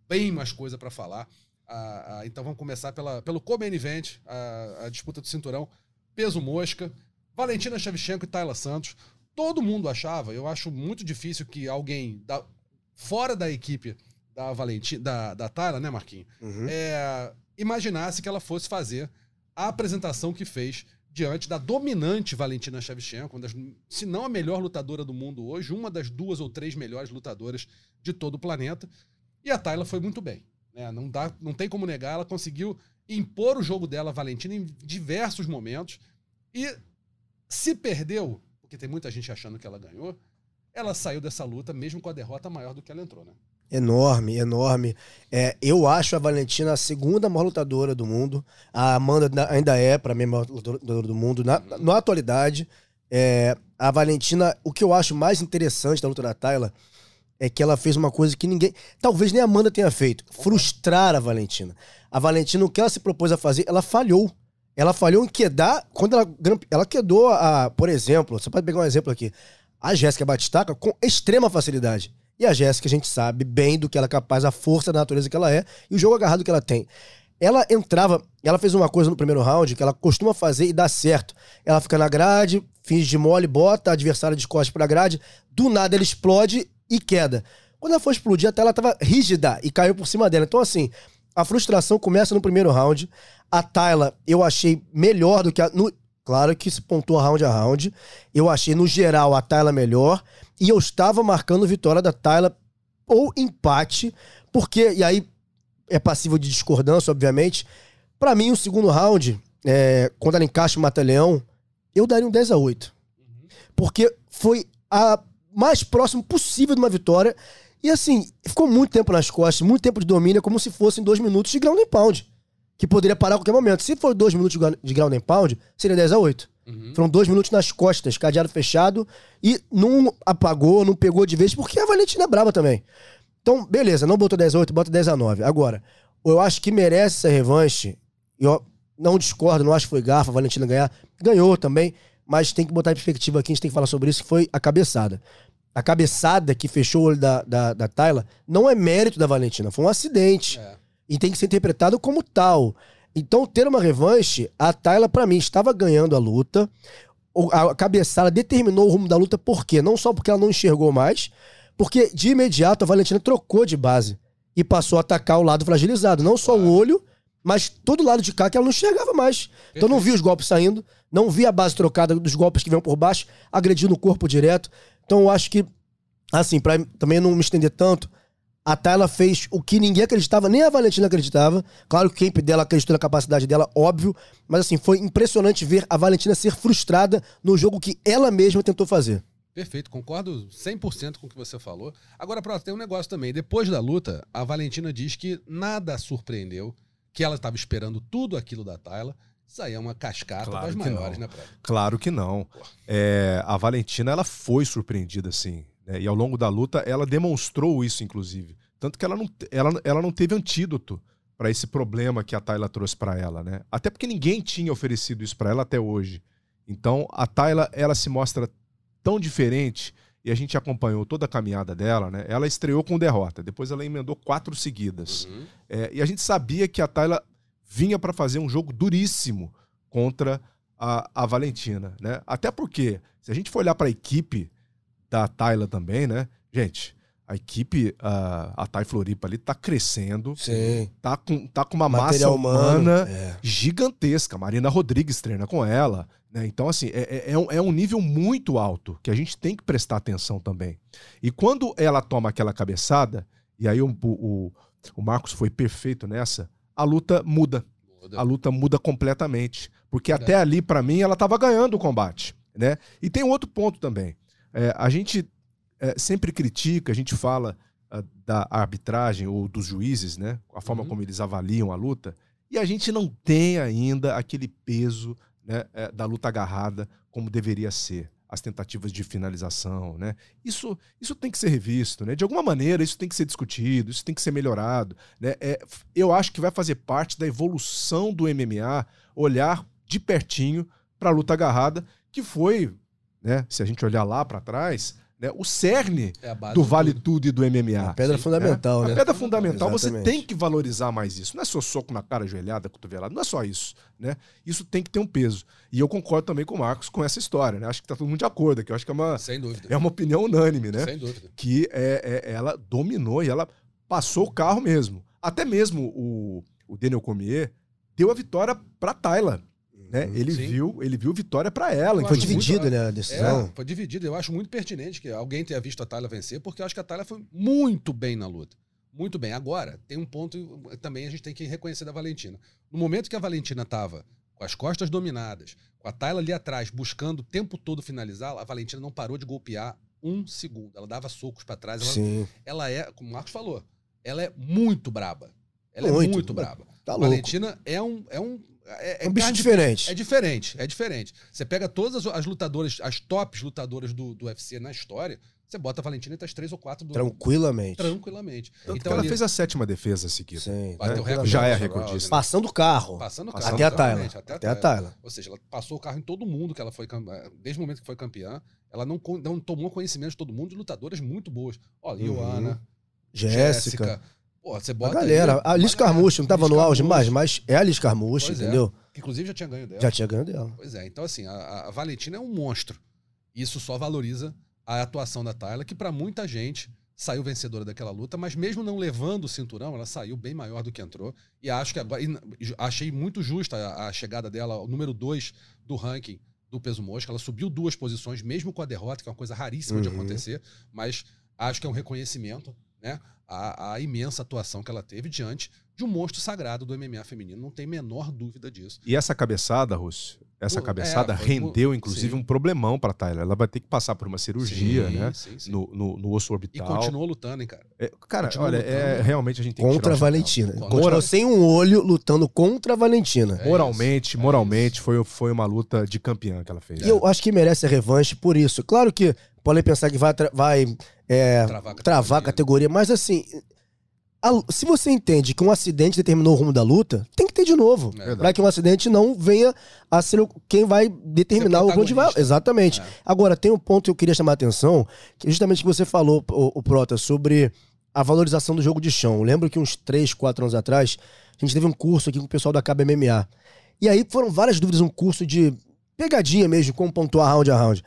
bem mais coisa para falar. Ah, ah, então vamos começar pela, pelo co-main event, a, a disputa do cinturão, peso mosca, Valentina Shevchenko e Tayla Santos. Todo mundo achava, eu acho muito difícil que alguém da, fora da equipe da Valentina, da, da Tayla, né, Marquinhos? Uhum. É, imaginasse que ela fosse fazer a apresentação que fez diante da dominante Valentina Shevchenko, das, se não a melhor lutadora do mundo hoje, uma das duas ou três melhores lutadoras de todo o planeta. E a Tayla foi muito bem. Né? Não, dá, não tem como negar, ela conseguiu impor o jogo dela, Valentina, em diversos momentos. E se perdeu, porque tem muita gente achando que ela ganhou, ela saiu dessa luta mesmo com a derrota maior do que ela entrou, né? Enorme, enorme. É, eu acho a Valentina a segunda maior lutadora do mundo. A Amanda ainda é, para mim, a maior lutadora do mundo. Na, na atualidade, é, a Valentina, o que eu acho mais interessante da luta da Tayla é que ela fez uma coisa que ninguém. Talvez nem a Amanda tenha feito: frustrar a Valentina. A Valentina, o que ela se propôs a fazer, ela falhou. Ela falhou em quedar. Quando ela, ela quedou a. Por exemplo, você pode pegar um exemplo aqui. A Jéssica Batistaca com extrema facilidade. E a Jéssica, a gente sabe bem do que ela é capaz, a força da natureza que ela é e o jogo agarrado que ela tem. Ela entrava, ela fez uma coisa no primeiro round que ela costuma fazer e dá certo. Ela fica na grade, finge de mole, bota a adversária de costas pra grade, do nada ela explode e queda. Quando ela foi explodir, até ela tava rígida e caiu por cima dela. Então, assim, a frustração começa no primeiro round. A Tayla, eu achei melhor do que a. No, claro que se pontua round a round. Eu achei, no geral, a Tayla melhor. E eu estava marcando vitória da Tayla ou empate, porque, e aí é passível de discordância, obviamente. Para mim, o segundo round, é, quando ela encaixa o Mata-Leão, eu daria um 10 a 8 Porque foi a mais próximo possível de uma vitória. E assim, ficou muito tempo nas costas, muito tempo de domínio, como se fossem dois minutos de ground and pound. Que poderia parar a qualquer momento. Se for dois minutos de ground and pound, seria 10 a 8 Uhum. Foram dois minutos nas costas, cadeado fechado, e não apagou, não pegou de vez, porque a Valentina é brava também. Então, beleza, não botou 10 a 8, bota 10 a 9. Agora, eu acho que merece essa revanche. Eu não discordo, não acho que foi garfa a Valentina ganhar. Ganhou também, mas tem que botar em perspectiva aqui, a gente tem que falar sobre isso, que foi a cabeçada. A cabeçada que fechou o olho da, da, da Tayla não é mérito da Valentina, foi um acidente. É. E tem que ser interpretado como tal. Então, ter uma revanche, a Tayla, para mim, estava ganhando a luta. A cabeçada determinou o rumo da luta, por quê? Não só porque ela não enxergou mais, porque de imediato a Valentina trocou de base e passou a atacar o lado fragilizado. Não só o olho, mas todo lado de cá que ela não enxergava mais. Então não vi os golpes saindo, não vi a base trocada dos golpes que vêm por baixo, agredindo o corpo direto. Então eu acho que, assim, para também não me estender tanto, a Tayla fez o que ninguém acreditava, nem a Valentina acreditava. Claro que o camp dela acreditou na capacidade dela, óbvio. Mas assim, foi impressionante ver a Valentina ser frustrada no jogo que ela mesma tentou fazer. Perfeito, concordo 100% com o que você falou. Agora, Pro, tem um negócio também. Depois da luta, a Valentina diz que nada surpreendeu, que ela estava esperando tudo aquilo da Tayla. Isso aí é uma cascata claro das maiores, não. né, Pro? Claro que não. É, a Valentina, ela foi surpreendida, sim. Né? E ao longo da luta, ela demonstrou isso, inclusive. Tanto que ela não, ela, ela não teve antídoto para esse problema que a Tayla trouxe para ela, né? Até porque ninguém tinha oferecido isso para ela até hoje. Então, a Tayla, ela se mostra tão diferente e a gente acompanhou toda a caminhada dela, né? Ela estreou com derrota, depois ela emendou quatro seguidas. Uhum. É, e a gente sabia que a Tayla vinha para fazer um jogo duríssimo contra a, a Valentina, né? Até porque, se a gente for olhar para a equipe da Tayla também, né? Gente, a equipe, a, a Thai Floripa ali tá crescendo, Sim. tá com, tá com uma Material massa humana humano. É. gigantesca. Marina Rodrigues treina com ela. Né? Então, assim, é, é- é um, é um nível muito alto que a gente tem que prestar atenção também. E quando ela toma aquela cabeçada, e aí o, o, o Marcos foi perfeito nessa, a luta muda. A luta muda completamente. Porque Verdade. até ali, pra mim, ela tava ganhando o combate. Né? E tem outro ponto também. É, a gente é, sempre critica, a gente fala ah, da arbitragem ou dos juízes, né? A forma Uhum. como eles avaliam a luta. E a gente não tem ainda aquele peso né, é, da luta agarrada como deveria ser. As tentativas de finalização, né? Isso, isso tem que ser revisto, né? De alguma maneira, isso tem que ser discutido, isso tem que ser melhorado. Né? É, eu acho que vai fazer parte da evolução do MMA olhar de pertinho para a luta agarrada, que foi, né? Se a gente olhar lá para trás, né? O cerne É do Vale tudo. Tudo e do MMA. A pedra Sim. fundamental, A né? pedra fundamental, você Exatamente. tem que valorizar mais isso. Não é só soco na cara, joelhada, cotovelada, não é só isso, né? Isso tem que ter um peso. E eu concordo também com o Marcos com essa história, né? Acho que tá todo mundo de acordo aqui. Eu acho que é uma, Sem dúvida. é uma opinião unânime, né? Sem dúvida. Que é, é- ela dominou e ela passou o carro mesmo. Até mesmo o, o Daniel Cormier deu a vitória pra Tayla, né? Ele Sim. viu, ele viu vitória pra ela. Eu Foi dividido, né, a É, decisão. foi dividido. Eu acho muito pertinente que alguém tenha visto a Tayla vencer, porque eu acho que a Tayla foi muito bem na luta. Muito bem. Agora, tem um ponto também a gente tem que reconhecer da Valentina. No momento que a Valentina estava com as costas dominadas, com a Tayla ali atrás, buscando o tempo todo finalizar, a Valentina não parou de golpear um segundo. Ela dava socos para trás. Ela, Sim. ela é, como o Marcos falou, ela é muito braba. Ela é Muito. muito braba. Tá a. Valentina é um. É um, é, É um bicho diferente. é diferente, é diferente. Você pega todas as, as lutadoras, as tops lutadoras do, do UFC na história, você bota a Valentina entre as três ou quatro do Tranquilamente. tranquilamente. Tanto Então que ela ali- fez a sétima defesa seguida. Sim. Bateu né? recorde Já é recordista. Rousey, Passando o carro. Passando o carro. Até a Tayla. exatamente, Até, Até a Tayla. Ou seja, ela passou o carro em todo mundo que ela foi eh, desde o momento que foi campeã. Ela não, não tomou conhecimento de todo mundo de lutadoras muito boas. Ó, Ioana, Jéssica. Jéssica. Pô, você A bota galera. aí, A Liz. Carmucho não tava no auge mais, mas é a Liz Carmucho, Pois é. entendeu? que Inclusive já tinha ganho dela. Já tinha ganho dela. Pois é, então assim, a, a Valentina é um monstro. Isso só valoriza a atuação da Tayla, que pra muita gente saiu vencedora daquela luta, mas mesmo não levando o cinturão, ela saiu bem maior do que entrou. E acho que agora. achei muito justa a, a chegada dela, o número 2 do ranking do peso mosca. Ela subiu duas posições, mesmo com a derrota, que é uma coisa raríssima de Uhum. acontecer, mas acho que é um reconhecimento, né? A, a imensa atuação que ela teve diante de um monstro sagrado do MMA feminino. Não tem menor dúvida disso. E essa cabeçada, Russo, essa Pô, cabeçada é, rendeu, inclusive, sim. um problemão pra Tyler. Ela vai ter que passar por uma cirurgia, Sim, né? sim, sim. No, no, no osso E orbital. continuou lutando, hein, cara. É, cara, continua olha, lutando. é, realmente a gente tem que Contra a. Valentina. Contra- Continuou sem um olho lutando contra a Valentina. É Moralmente, isso, é moralmente, foi, foi uma luta de campeã que ela fez. E eu acho que merece a revanche por isso. Claro que podem pensar que vai, vai é, Travar a travar a categoria, mas assim, a- se você entende que um acidente determinou o rumo da luta, tem que ter de novo. É. Para que um acidente não venha a ser quem vai determinar o onde vai. Exatamente. É. Agora, tem um ponto que eu queria chamar a atenção, que é justamente que você falou, o, o Prota, sobre a valorização do jogo de chão. Eu lembro que uns 3, 4 anos atrás, a gente teve um curso aqui com o pessoal da Cabo MMA. E aí foram várias dúvidas, um curso de pegadinha mesmo, como pontuar round a round.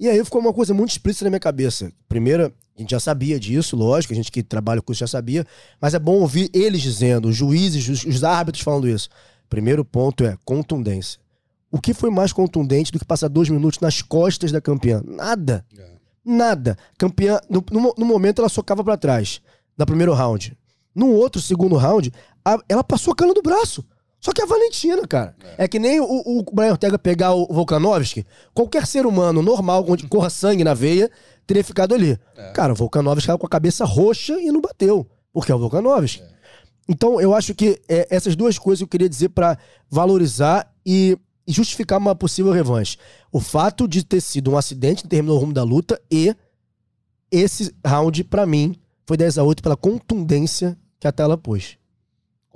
E aí ficou uma coisa muito explícita na minha cabeça. Primeira, a gente já sabia disso, lógico, a gente que trabalha com isso já sabia, mas é bom ouvir eles dizendo, os juízes, os, os árbitros falando isso. Primeiro ponto é contundência. O que foi mais contundente do que passar dois minutos nas costas da campeã? Nada. É. Nada. Campeã, no, no- no momento ela socava pra trás, da primeiro round. No outro, segundo round, a- ela passou a cana do braço. Só que a Valentina, cara. É, que nem o, o Brian Ortega pegar o Volkanovski. Qualquer ser humano normal, onde corra sangue na veia, teria ficado ali. É. Cara, o Volkanovski estava com a cabeça roxa e não bateu. Porque é o Volkanovski. Então, eu acho que é, essas duas coisas eu queria dizer pra valorizar e, justificar uma possível revanche. O fato de ter sido um acidente que terminou o rumo da luta e esse round, pra mim, foi 10 a 8 pela contundência que a tela pôs.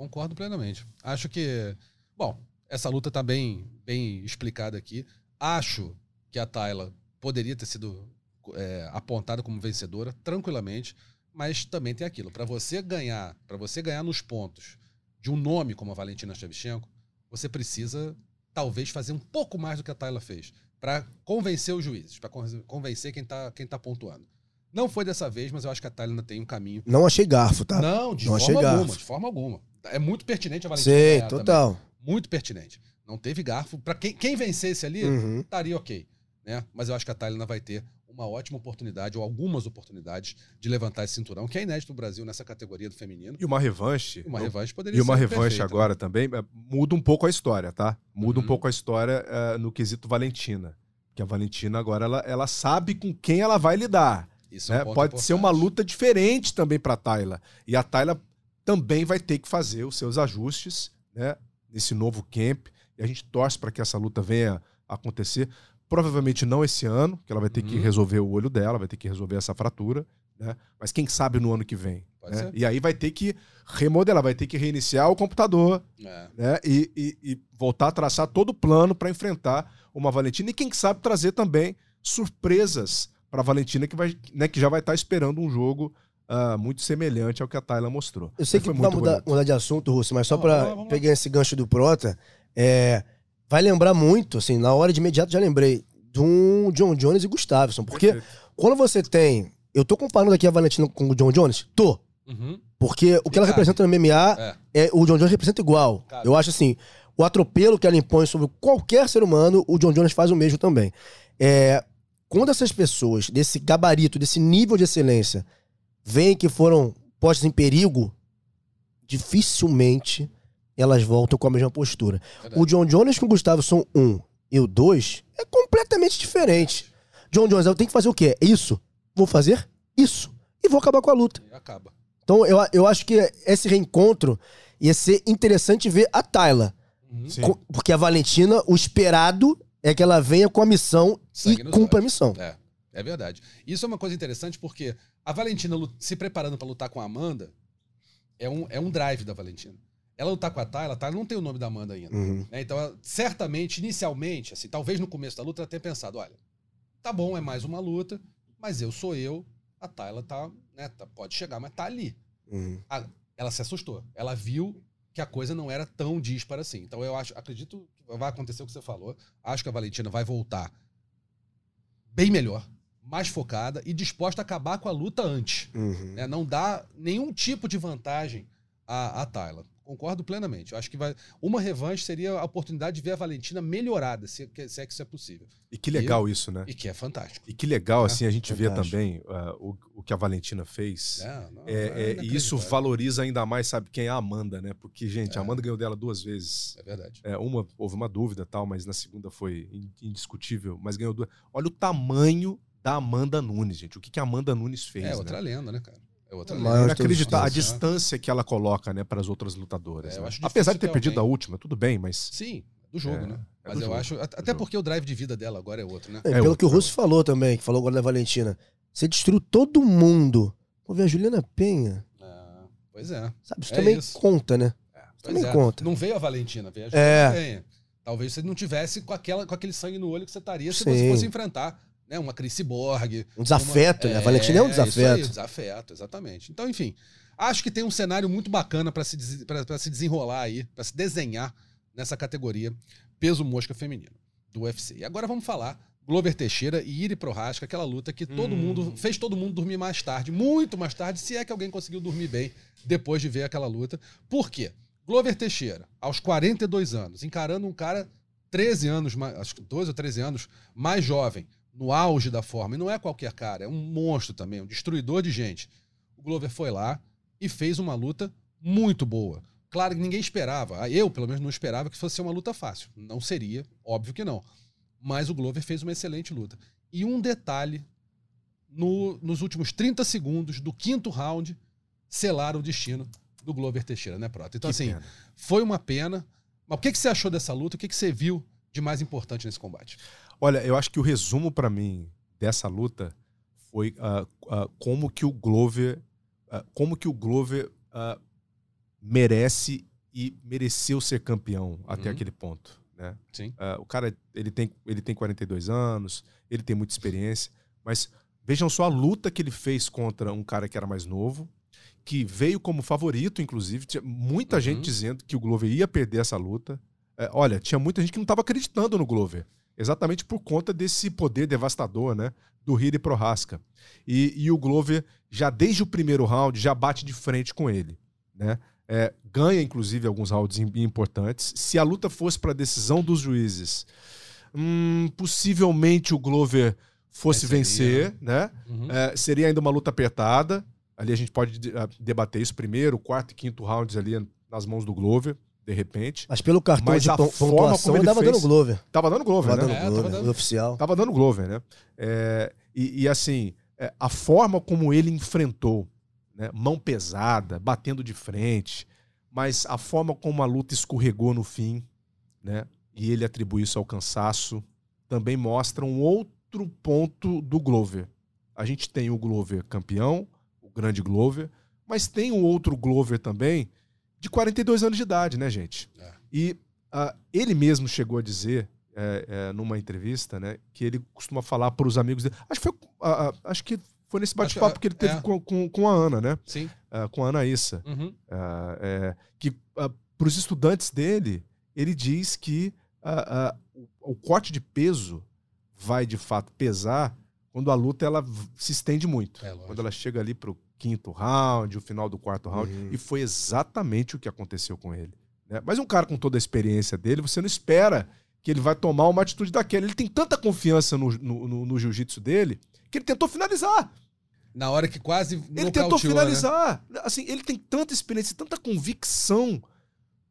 Concordo plenamente. Acho que. Bom, essa luta tá bem, bem explicada aqui. Acho que a Tayla poderia ter sido é, apontada como vencedora, tranquilamente, mas também tem aquilo. Para você ganhar, para você ganhar nos pontos de um nome como a Valentina Shevchenko, você precisa talvez fazer um pouco mais do que a Tayla fez para convencer os juízes, para convencer quem tá, quem tá pontuando. Não foi dessa vez, mas eu acho que a Thalia ainda tem um caminho. Não achei garfo, tá? Não, de Não achei forma alguma, garfo. de forma alguma. É muito pertinente a Valentina Sei, ganhar total. também. Muito pertinente. Não teve garfo. Para quem, quem vencesse ali, Uhum. estaria ok. Né? Mas eu acho que a Thalia ainda vai ter uma ótima oportunidade, ou algumas oportunidades, de levantar esse cinturão, que é inédito no Brasil nessa categoria do feminino. E uma revanche. Uma revanche poderia E uma revanche perfeita, agora também é, muda um pouco a história, tá? Muda Uhum. um pouco a história é, no quesito Valentina. Que a Valentina agora ela, ela sabe com quem ela vai lidar. Né? Isso é um né? ponto Pode ser uma importante. luta diferente também para a Tayla. E a Tayla também vai ter que fazer os seus ajustes né? nesse novo camp. E a gente torce para que essa luta venha a acontecer. Provavelmente não esse ano, que ela vai ter que Uhum. resolver o olho dela, vai ter que resolver essa fratura. Né? Mas quem sabe no ano que vem. Né? E aí vai ter que remodelar, vai ter que reiniciar o computador É. né? E, e- e voltar a traçar todo o plano para enfrentar uma Valentina e quem sabe trazer também surpresas para a Valentina que, vai, né, que já vai estar esperando um jogo ah, muito semelhante ao que a Tayla mostrou. Eu sei Mas que vai muito mudar, mudar de assunto, Russo, mas só lá. pegar esse gancho do Prota, é, vai lembrar muito, assim, na hora de imediato já lembrei, de um John Jones e Gustavson. Porque Perfeito. quando você tem. Eu tô comparando aqui a Valentina com o John Jones? Tô. Uhum. Porque o que ela cabe. representa no MMA, É. é, o John Jones representa igual. Cabe. Eu acho assim, o atropelo que ela impõe sobre qualquer ser humano, o John Jones faz o mesmo também. É, quando essas pessoas desse gabarito, desse nível de excelência, veem que foram postas em perigo, dificilmente elas voltam com a mesma postura. Verdade. O John Jones com o Gustavo são um e o dois é completamente diferente. John Jones, eu tenho que fazer o quê? Isso. Vou fazer isso. E vou acabar com a luta. E acaba. Então eu, eu acho que esse reencontro ia ser interessante ver a Tayla. Uhum. Porque a Valentina, o esperado é que ela venha com a missão Sangue e cumpra a missão. É, é verdade. Isso é uma coisa interessante porque a Valentina se preparando pra lutar com a Amanda é um, é um drive da Valentina. Ela lutar com a Tayla, a Tayla não tem o nome da Amanda ainda. Uhum. né? Então, ela, certamente, inicialmente, assim, talvez no começo da luta, ela tenha pensado: olha, tá bom, é mais uma luta, mas eu sou eu, a Tayla tá, né, tá- pode chegar, mas tá ali. Uhum. A- ela se assustou. Ela viu que a coisa não era tão dispara assim. Então eu acho, acredito que vai acontecer o que você falou. Acho que a Valentina vai voltar bem melhor, mais focada e disposta a acabar com a luta antes. Uhum. né? Não dá nenhum tipo de vantagem à, à Tayla. Concordo plenamente. Eu acho que vai. Uma revanche seria a oportunidade de ver a Valentina melhorada, se, é- se é que isso é possível. E que legal isso, né? E que é fantástico. E que legal, É, assim, a gente vê fantástico. também ah, o, o que a Valentina fez. É, não, É, é é, e isso valoriza ainda mais, sabe, quem é a Amanda, né? Porque, gente, a Amanda ganhou dela duas vezes. É verdade. É, uma, houve uma dúvida tal, mas na segunda foi in- indiscutível, mas ganhou duas. Olha o tamanho da Amanda Nunes, gente. O que, que a Amanda Nunes fez, É né? outra lenda, né, cara? É outra lenda. eu Inacreditável. A né? distância que ela coloca, né, para as outras lutadoras. É, eu né? Apesar de ter ter perdido alguém. a última, tudo bem, mas. Sim, do jogo, É, né? é Mas eu jogo, acho. Até jogo. porque o drive de vida dela agora é outro, né? É, É pelo outro, que o é Russo falou também, que falou agora da Valentina. Você destruiu todo mundo. Pô, ver a Juliana Penha. Ah, pois é. Sabe, isso É também isso. conta, né? Pois Também é. conta. Não veio a Valentina, veio a É. Juliana Penha. Talvez você não tivesse com, aquela, com aquele sangue no olho que você estaria se Sim. você fosse enfrentar né, uma Cris Borg. Um desafeto, né? A Valentina é um Isso aí, desafeto. desafeto, exatamente. Então, enfim, acho que tem um cenário muito bacana para se, pra- pra se desenrolar aí, para se desenhar nessa categoria peso mosca feminino do UFC. E agora vamos falar Glover Teixeira e Iri Prohaska, aquela luta que todo Hum. mundo fez todo mundo dormir mais tarde, muito mais tarde, se é que alguém conseguiu dormir bem depois de ver aquela luta. Por quê? Glover Teixeira, aos 42 anos, encarando um cara 13 anos, mais- acho que 12 ou 13 anos mais jovem, no auge da forma. E não é qualquer cara, é um monstro também, um destruidor de gente. O Glover foi lá e fez uma luta muito boa. Claro que ninguém esperava, eu pelo menos não esperava que fosse ser uma luta fácil. Não seria, óbvio que não. Mas o Glover fez uma excelente luta. E um detalhe, no- nos últimos 30 segundos do quinto round, selaram o destino do Glover Teixeira, né, Prota? Então, Que assim, pena. foi uma pena. Mas o que, que você achou dessa luta? O que, que você viu de mais importante nesse combate? Olha, eu acho que o resumo pra mim dessa luta foi ah, ah, como que o Glover, ah, como que o Glover merece e mereceu ser campeão até Uhum. aquele ponto, né? Sim. O cara, ele tem, ele tem 42 anos, ele tem muita experiência, mas vejam só a luta que ele fez contra um cara que era mais novo, que veio como favorito, inclusive. Tinha muita Uhum. gente dizendo que o Glover ia perder essa luta. É, olha, tinha muita gente que não estava acreditando no Glover. Exatamente por conta desse poder devastador, né? do Hiri Prohaska. E, e o Glover, já desde o primeiro round, já bate de frente com ele. Né? É, ganha, inclusive, alguns rounds importantes. Se a luta fosse para decisão dos juízes, hum, possivelmente o Glover fosse Venceria, vencer, né? Uhum. É, seria ainda uma luta apertada. Ali a gente pode de- ah, debater isso primeiro, quarto e quinto rounds ali nas mãos do Glover, de repente. Mas pelo cartão Mas de a forma como ele dava fez- dando Glover. Tava dando Glover, Tava né? dando É, tava Glover, dando. oficial. Tava dando Glover, né? É, e, e, assim, é, a forma como ele enfrentou, né? mão pesada, batendo de frente, mas a forma como a luta escorregou no fim, né? E ele atribui isso ao cansaço, também mostra um outro ponto do Glover. A gente tem o Glover campeão, o grande Glover, mas tem um outro Glover também de 42 anos de idade, né, gente? É. E ah, ele mesmo chegou a dizer é, é, numa entrevista, né, que ele costuma falar para os amigos dele. Acho que foi, ah, acho que foi nesse bate-papo que ele teve é. com, com, com a Ana, né? Sim. Com a Ana Issa. Uhum. É, que para os estudantes dele, ele diz que o, corte de peso vai de fato pesar quando a luta ela se estende muito. É, quando ela chega ali pro quinto round, o final do quarto round. Uhum. E foi exatamente o que aconteceu com ele. né? Mas um cara com toda a experiência dele, você não espera que ele vai tomar uma atitude daquela. Ele tem tanta confiança no, no, no- no jiu-jitsu dele que ele tentou finalizar. Na hora que quase Ele tentou né? finalizar. Assim, ele tem tanta experiência, tanta convicção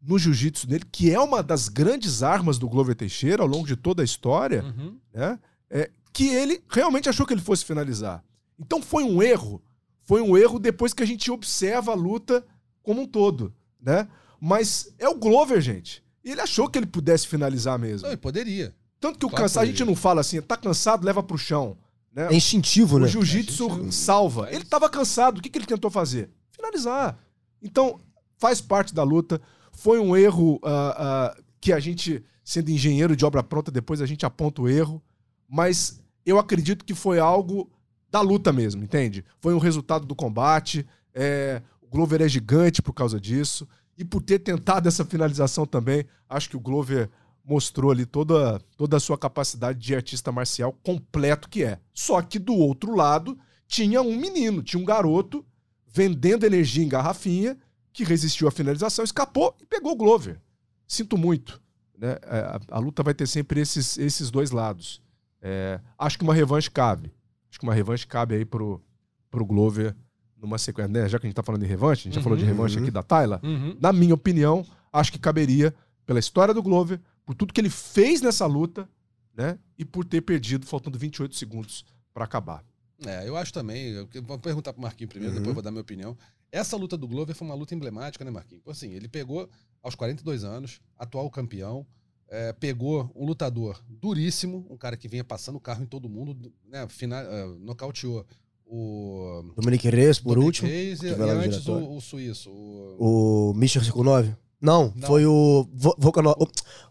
no jiu-jitsu dele, que é uma das grandes armas do Glover Teixeira ao longo de toda a história, Uhum. né? É, que ele realmente achou que ele fosse finalizar. Então foi um erro. Foi um erro depois que a gente observa a luta como um todo, né? Mas é o Glover, gente. E ele achou que ele pudesse finalizar mesmo. Não, e poderia. Tanto que o Claro cansado, a gente não fala assim, tá cansado, leva pro chão. Né? É instintivo, né? O jiu-jitsu É, salva. faz- Ele estava cansado. O que, que ele tentou fazer? Finalizar. Então, faz parte da luta. Foi um erro ah, ah, que a gente, sendo engenheiro de obra pronta, depois a gente aponta o erro. Mas eu acredito que foi algo da luta mesmo, entende? Foi um resultado do combate. é, o Glover é gigante por causa disso. E por ter tentado essa finalização também, acho que o Glover mostrou ali toda, toda a sua capacidade de artista marcial completo que é. Só que do outro lado tinha um menino, tinha um garoto vendendo energia em garrafinha que resistiu à finalização, escapou e pegou o Glover. Sinto muito. Né? É, A, a luta vai ter sempre esses, esses dois lados. É, acho que uma revanche cabe. Acho que uma revanche cabe aí pro, pro Glover numa sequência. né? Já que a gente tá falando de revanche, a gente já falou de Uhum, revanche uhum. aqui da Tayla. Uhum. Na minha opinião, acho que caberia pela história do Glover, por tudo que ele fez nessa luta, né? E por ter perdido faltando 28 segundos para acabar. É, eu acho também. Eu vou perguntar pro Marquinhos primeiro, Uhum. depois eu vou dar minha opinião. Essa luta do Glover foi uma luta emblemática, né, Marquinhos? Assim, ele pegou aos 42 anos, atual campeão, é, pegou um lutador duríssimo, um cara que vinha passando o carro em todo mundo, né? Final, é, nocauteou o. Dominique Reyes, por Dominic último. Reyes e, e antes o, o suíço. O, O Michel 59? Não, Não. foi o Vo- Volkan o-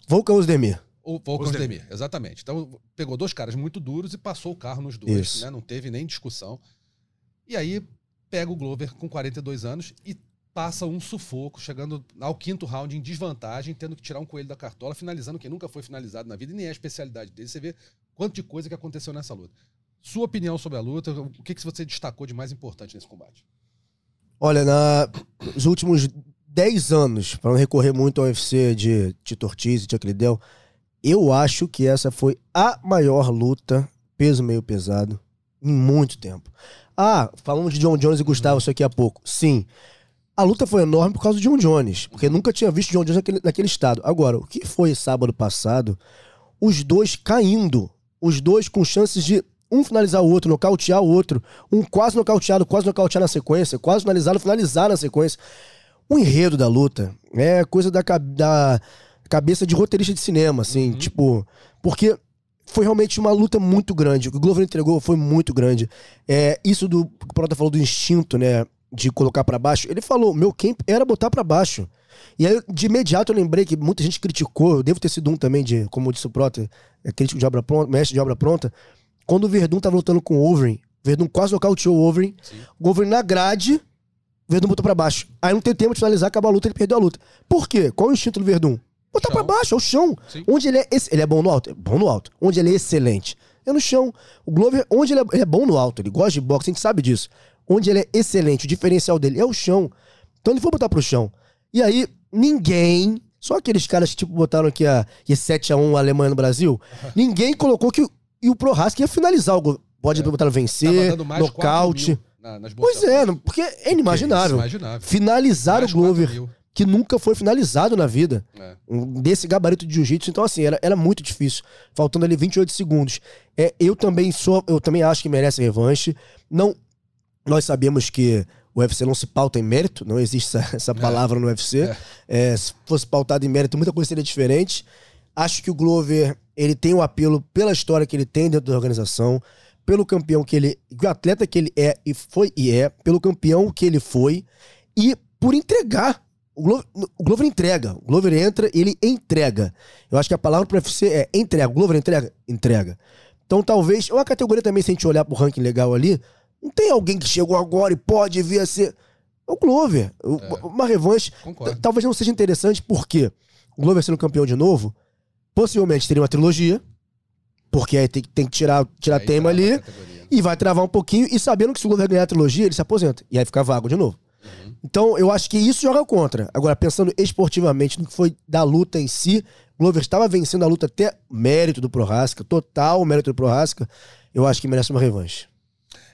Volkan Ozdemir. o Volkan. Ozdemir, exatamente. Então pegou dois caras muito duros e passou o carro nos dois, né? Não teve nem discussão. E aí pega o Glover com 42 anos e passa um sufoco, chegando ao quinto round em desvantagem, tendo que tirar um coelho da cartola, finalizando quem nunca foi finalizado na vida e nem é a especialidade dele. Você vê quanto de coisa que aconteceu nessa luta. Sua opinião sobre a luta, o que, que você destacou de mais importante nesse combate? Olha, na- nos últimos 10 anos, para não recorrer muito ao UFC de Tito Ortiz e Chuck Liddell, eu acho que essa foi a maior luta, peso meio pesado, em muito tempo. Ah, falamos de John Jones e Gustavo isso aqui há pouco. Sim. A luta foi enorme por causa de John Jones, porque nunca tinha visto John Jones naquele, naquele estado. Agora, o que foi sábado passado? Os dois caindo. Os dois com chances de um finalizar o outro, nocautear o outro. Um quase nocauteado, quase nocautear na sequência, quase finalizado, finalizar na sequência. O enredo da luta é coisa da, da cabeça de roteirista de cinema, assim, tipo. Porque foi realmente uma luta muito grande. O que o Glover entregou foi muito grande. É, isso do que o Prota falou do instinto, né? De colocar pra baixo. Ele falou: meu camp era botar pra baixo. E aí, de imediato, eu lembrei que muita gente criticou. Eu devo ter sido um também, de, como disse o Prota, é crítico de obra pronta, mestre de obra pronta. Quando o Verdun tava lutando com o Overeem, o Verdun quase nocauteou o Overeem. Sim. O Overeem na grade, o Verdun botou pra baixo. Aí não tem tempo de finalizar, acabou a luta, ele perdeu a luta. Por quê? Qual é o instinto do Verdun? Botar Chão. pra baixo, é o chão. Sim. Onde ele é. Ele é bom no alto? É bom no alto. Onde ele é excelente? É no chão. O Glover, onde ele é, ele é bom no alto, ele gosta de boxe, a gente sabe disso. Onde ele é excelente, o diferencial dele é o chão. Então ele foi botar pro chão. E aí, ninguém, só aqueles caras que tipo botaram aqui a, que 7x1 a Alemanha no Brasil, ninguém colocou que o, e o Prohaska ia finalizar o Glover. Pode botar Tava vencer, dando mais de 4 nocaute. na- Pois é, não- porque é inimaginável. Imaginável. Finalizar Mais o Glover, 4 mil. que nunca foi finalizado na vida. É. Desse gabarito de jiu-jitsu. Então, assim, era, era muito difícil. Faltando ali 28 segundos. É, eu também sou. Eu também acho que merece revanche. Não. Nós sabemos que o UFC não se pauta em mérito, não existe essa, essa palavra no UFC. É. É, se fosse pautado em mérito, muita coisa seria diferente. Acho que o Glover, ele tem o apelo pela história que ele tem dentro da organização, pelo campeão que ele, o atleta que ele é e foi e é, pelo campeão que ele foi e por entregar. O Glover, o Glover entrega. O Glover entra e ele entrega. Eu acho que a palavra pro UFC é entrega. O Glover entrega? Entrega. Então talvez, é uma categoria também, se a gente olhar pro ranking legal ali, não tem alguém que chegou agora e pode vir a ser. É o Glover. É. Uma revanche. Talvez não seja interessante, porque o Glover sendo campeão de novo, possivelmente teria uma trilogia, porque aí tem, que- tem que tirar, tirar Aí tema ali, e vai travar um pouquinho, e sabendo que se o Glover ganhar a trilogia, ele se aposenta. E aí fica vago de novo. Uhum. Então, eu acho que isso joga contra. Agora, pensando esportivamente no que foi da luta em si, Glover estava vencendo a luta até mérito do Prohaska, total mérito do Prohaska. Eu acho que merece uma revanche.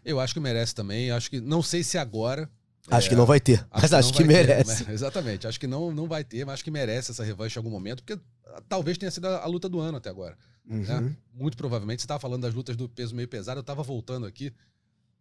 Eu acho que merece também. Acho que. Não sei se agora. Acho que não vai ter, mas acho que vai ter, merece. né? Exatamente. Acho que não, não vai ter, mas acho que merece essa revanche em algum momento, porque ah, talvez tenha sido a, a luta do ano até agora. né? Uhum. Muito provavelmente. Você estava falando das lutas do peso meio pesado, eu estava voltando aqui.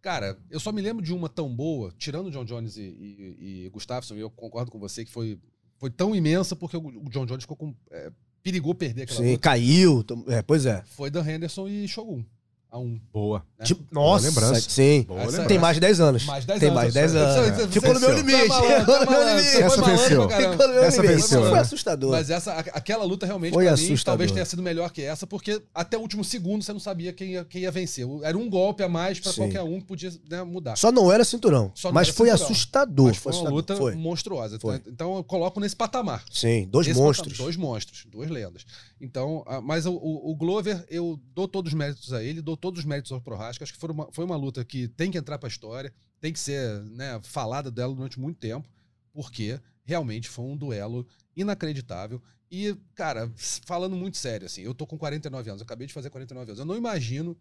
Cara, eu só me lembro de uma tão boa, tirando John Jones e, e, e Gustafsson, e eu concordo com você que foi, foi tão imensa porque o, o John Jones ficou com. é, perigou perder aquela Sim, luta. caiu. É, pois é. Foi Dan Henderson e Shogun. A um. Boa. né? Tipo, nossa, lembrança. sim. Boa Essa- lembrança. Tem mais de 10 anos. Mais 10 Tem anos. mais de 10 Você- anos. você- Ficou no meu limite. Tá Ficou tá no meu malandro, limite. Essa malandro venceu. Ficou no meu Essa limite. venceu, Foi né? assustador. Mas essa, a- aquela luta realmente, Foi pra mim, assustador. talvez tenha sido melhor que essa, porque até o último segundo você não sabia quem ia, quem ia vencer. Era um golpe a mais pra Sim. qualquer um que podia né, mudar. Só não era cinturão. Só não mas era foi cinturão. assustador. Mas foi uma assustador. luta Foi. monstruosa. Foi. Então eu coloco nesse patamar. Sim, dois Esse monstros. dois monstros, duas lendas. Então, mas o Glover, eu dou todos os méritos a ele, dou todos os méritos ao Prohaska. Acho que foi uma, foi uma luta que tem que entrar pra história, tem que ser né, falada dela durante muito tempo, porque realmente foi um duelo inacreditável. E, cara, falando muito sério, assim, eu tô com 49 anos, acabei de fazer 49 anos. Eu não imagino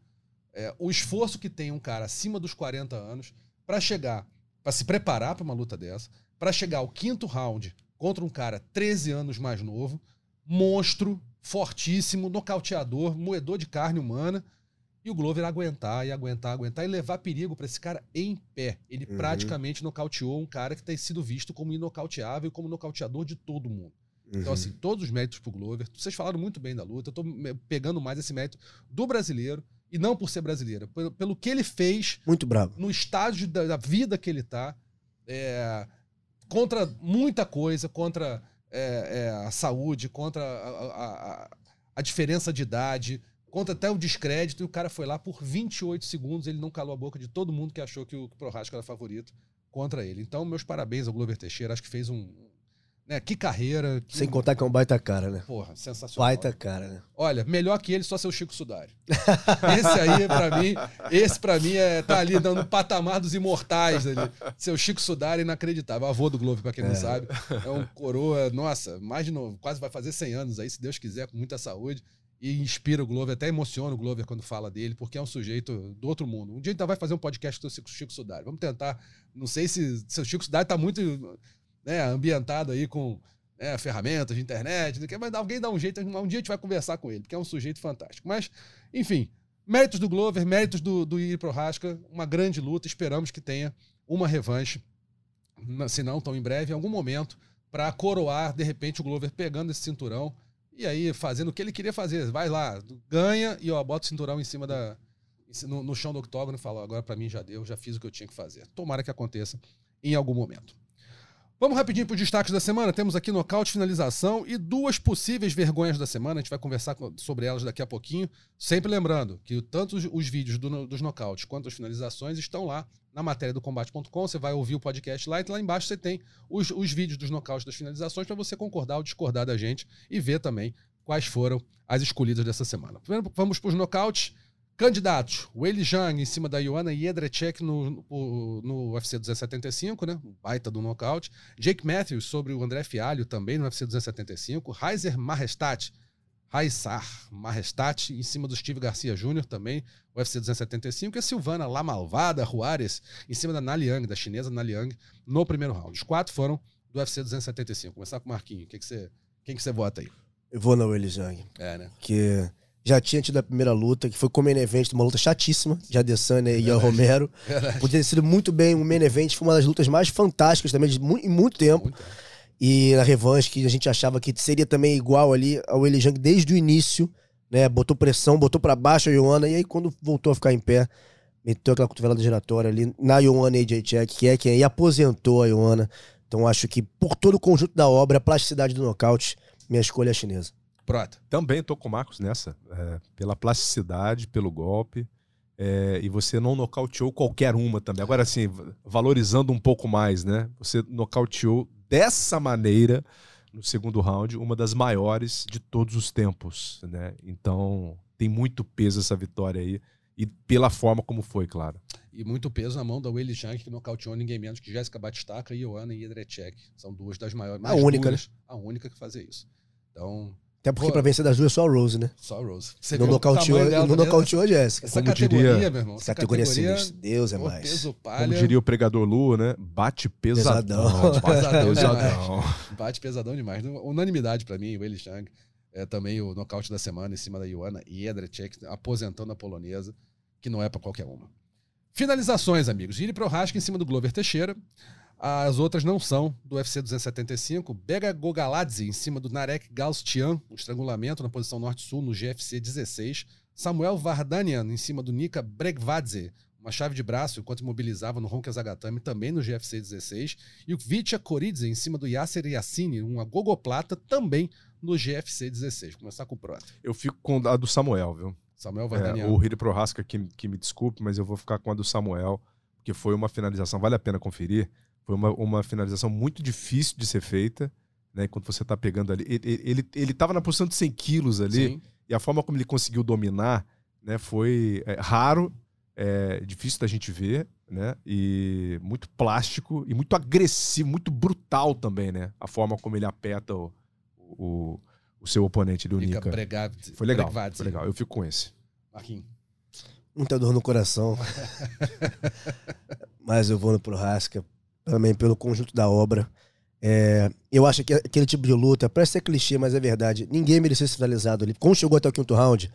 é, o esforço que tem um cara acima dos 40 anos pra chegar, pra se preparar pra uma luta dessa, pra chegar ao quinto round contra um cara 13 anos mais novo, monstro, fortíssimo, nocauteador, moedor de carne humana, e o Glover aguentar e aguentar, aguentar e levar perigo pra esse cara em pé. Ele Uhum. praticamente nocauteou um cara que tem sido visto como inocauteável e como nocauteador de todo mundo. Então, Uhum. assim, todos os méritos pro Glover. Vocês falaram muito bem da luta. Eu tô pegando mais esse mérito do brasileiro, e não por ser brasileiro, pelo, pelo que ele fez Muito bravo. no estágio da, da vida que ele tá, é, contra muita coisa, contra é, é, a saúde, contra a, a- a- a diferença de idade, contra até o descrédito, e o cara foi lá por 28 segundos, ele não calou a boca de todo mundo que achou que o Prohaska era favorito contra ele. Então, meus parabéns ao Glover Teixeira, acho que fez um... Né, que carreira. Que, Sem contar que é um baita cara, né? Porra, sensacional. Baita cara, né? Olha, melhor que ele só seu Chico Sudari. Esse aí, pra mim, esse pra mim é tá ali dando o patamar dos imortais ali. Seu Chico Sudari inacreditável. Avô do Globo, pra quem não sabe. É um coroa, nossa, mais de novo, quase vai fazer 100 anos aí, se Deus quiser, com muita saúde. E inspira o Glover, até emociona o Glover quando fala dele, porque é um sujeito do outro mundo. Um dia a gente vai fazer um podcast com o Chico- Sudari. Vamos tentar. Não sei se seu Chico Sudari tá muito né, ambientado aí com né, ferramentas de internet, o mas alguém dá um jeito, um dia a gente vai conversar com ele, porque é um sujeito fantástico. Mas, enfim, méritos do Glover, méritos do, do Iri Prohaska, uma grande luta, esperamos que tenha uma revanche, se não tão em breve, em algum momento, para coroar, de repente, o Glover pegando esse cinturão e aí fazendo o que ele queria fazer. Vai lá, ganha e ó, bota o cinturão em cima da. no, no chão do octógono e fala: agora para mim já deu, já fiz o que eu tinha que fazer. Tomara que aconteça em algum momento. Vamos rapidinho para os destaques da semana. Temos aqui nocaute, finalização e duas possíveis vergonhas da semana. A gente vai conversar sobre elas daqui a pouquinho. Sempre lembrando que tanto os, os vídeos do- dos nocautes quanto as finalizações estão lá na matéria do combate.com. Você vai ouvir o podcast lá e lá embaixo você tem os, os vídeos dos nocautes das finalizações para você concordar ou discordar da gente e ver também quais foram as escolhidas dessa semana. Primeiro, vamos para os nocautes. Candidatos: Weili Zhang em cima da Ioana Jedrzejczyk no, no, no UFC 275, né? Um baita do nocaute. Jake Matthews sobre o André Fialho também no UFC 275. Reiser Majestat, Raissar Majestat em cima do Steve Garcia Jr. também, UFC 275. E a Silvana La Malvada Juarez em cima da Naliang, da chinesa Naliang, no primeiro round. Os quatro foram do UFC 275. Começar com o Marquinho. Que que você, quem que você vota aí? Eu vou na Zhang. É, né? Que já tinha tido a primeira luta, que foi como main event, uma luta chatíssima, de Adesanya e Ian Romero. Podia ter sido muito bem um main event, foi uma das lutas mais fantásticas também de mu em muito tempo. Muito. E na revanche, que a gente achava que seria também igual ali ao Zhang desde o início, né? Botou pressão, botou para baixo a Ioana, e aí quando voltou a ficar em pé, meteu aquela cotovelada giratória ali na Ioana AJ Check, que é quem aí aposentou a Ioana. Então acho que por todo o conjunto da obra, a plasticidade do nocaute, minha escolha é chinesa. Prota. Também tô com o Marcos nessa. é, pela plasticidade, pelo golpe. é, e você não nocauteou qualquer uma também. Agora, assim, valorizando um pouco mais, né? Você nocauteou dessa maneira, no segundo round, uma das maiores de todos os tempos, né? Então, tem muito peso essa vitória aí. E pela forma como foi, claro. E muito peso na mão da Weili Zhang, que nocauteou ninguém menos que Jéssica Batistaca e Ioana Jedrzejczyk. São duas das maiores. mais única, duras, A única que fazia isso. Então, Até porque Pô. pra vencer das duas só a Rose, né? só a Rose. Você Não nocauteou, dela não também? nocauteou a Jéssica. Essa Como categoria, diria- meu irmão. Essa Categoria categoria, sinistra. Deus é mais. peso Como palha. diria o pregador Lu, né? Bate pesadão. Pesadão. Bate Pesadão. Bate pesadão demais. Unanimidade pra mim, o Weili Zhang. É também o nocaute da semana em cima da Ioana Jedrzejczyk, aposentando a polonesa, que não é pra qualquer uma. Finalizações, amigos. Giri Prohaska em cima do Glover Teixeira. As outras não são do UFC 275. Bega Gogaladze em cima do Narek Galstian, um estrangulamento na posição norte-sul no GFC 16. Samuel Vardanian em cima do Nika Bregvadze, uma chave de braço enquanto imobilizava no Ronca Zagatame, também no GFC 16. E o Vitya Koridze em cima do Yasser Yassine, uma gogoplata, também no GFC 16. Vou começar com o Prota. Eu fico com a do Samuel, viu? Samuel É, Vardanian. o Hiri Prohaska que, que me desculpe, mas eu vou ficar com a do Samuel, porque foi uma finalização, vale a pena conferir. Foi uma, uma finalização muito difícil de ser feita, né? Quando você tá pegando ali. Ele, ele, ele tava na posição de 100 quilos ali, Sim. e a forma como ele conseguiu dominar, né? Foi é, raro, é, difícil da gente ver, né? E muito plástico e muito agressivo, muito brutal também, né? A forma como ele aperta o, o, o seu oponente, o Nika Nika. Bregavadze. Foi legal, Bregvadze. foi legal. Eu fico com esse. Marquinhos. Muita dor no coração. Mas eu vou no Prohaska, também pelo conjunto da obra. É, eu acho que aquele tipo de luta, parece ser clichê, mas é verdade. Ninguém merecia ser finalizado ali. Quando chegou até o quinto round,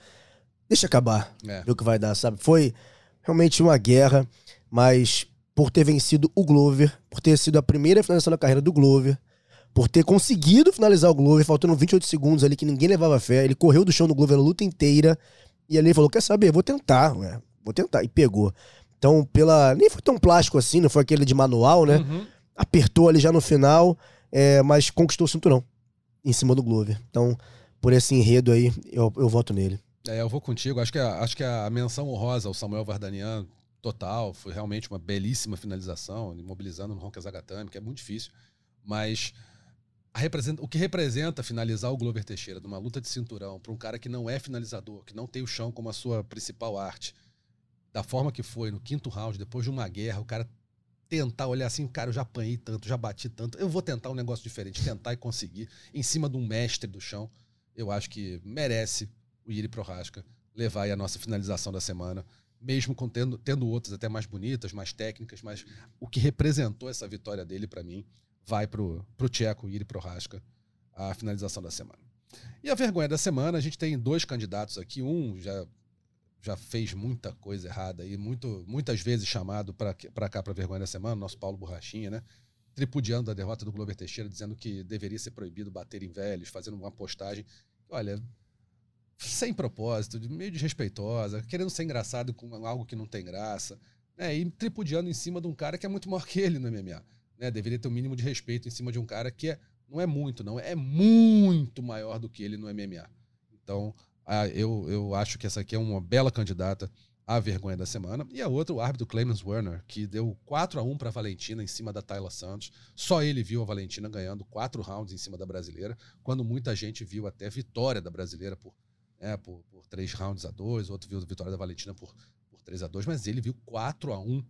deixa acabar. É. Ver o que vai dar, sabe? Foi realmente uma guerra, mas por ter vencido o Glover, por ter sido a primeira finalização da carreira do Glover, por ter conseguido finalizar o Glover, faltando 28 segundos ali que ninguém levava fé. Ele correu do chão do Glover a luta inteira e ali ele falou: Quer saber? Vou tentar, ué, vou tentar. E pegou. Então, pela. Nem foi tão plástico assim, não foi aquele de manual, né? Uhum. Apertou ali já no final, é, mas conquistou o cinturão em cima do Glover. Então, por esse enredo aí, eu, eu voto nele. É, eu vou contigo. Acho que, a, acho que a menção honrosa ao Samuel Vardanian, total, foi realmente uma belíssima finalização, imobilizando no Ronca Zagatame, que é muito difícil. Mas o que representa finalizar o Glover Teixeira numa luta de cinturão para um cara que não é finalizador, que não tem o chão como a sua principal arte, da forma que foi no quinto round, depois de uma guerra, o cara tentar olhar assim, cara, eu já apanhei tanto, já bati tanto, eu vou tentar um negócio diferente, tentar e conseguir, em cima de um mestre do chão, eu acho que merece o Yuri Prohaska levar aí a nossa finalização da semana, mesmo com tendo, outras até mais bonitas, mais técnicas, mas o que representou essa vitória dele para mim vai pro, pro Tcheco, Yuri Prohaska, a finalização da semana. E a vergonha da semana, a gente tem dois candidatos aqui, um já já fez muita coisa errada e muito, muitas vezes chamado para cá para vergonha da semana, nosso Paulo Borrachinha, né? Tripudiando a derrota do Glover Teixeira, dizendo que deveria ser proibido bater em velhos, fazendo uma postagem. Olha, sem propósito, meio desrespeitosa, querendo ser engraçado com algo que não tem graça, né? E tripudiando em cima de um cara que é muito maior que ele no MMA, né? Deveria ter o um mínimo de respeito em cima de um cara que é, não é muito, não, é muito maior do que ele no MMA. Então, ah, eu, eu acho que essa aqui é uma bela candidata à vergonha da semana. E a outra, o árbitro Clemens Werner, que deu 4 a 1 para a Valentina em cima da Tayla Santos. Só ele viu a Valentina ganhando quatro rounds em cima da brasileira, quando muita gente viu até vitória da brasileira por né, por, por três rounds a dois, outro viu vitória da Valentina por, por 3 a 2 mas ele viu 4 a 1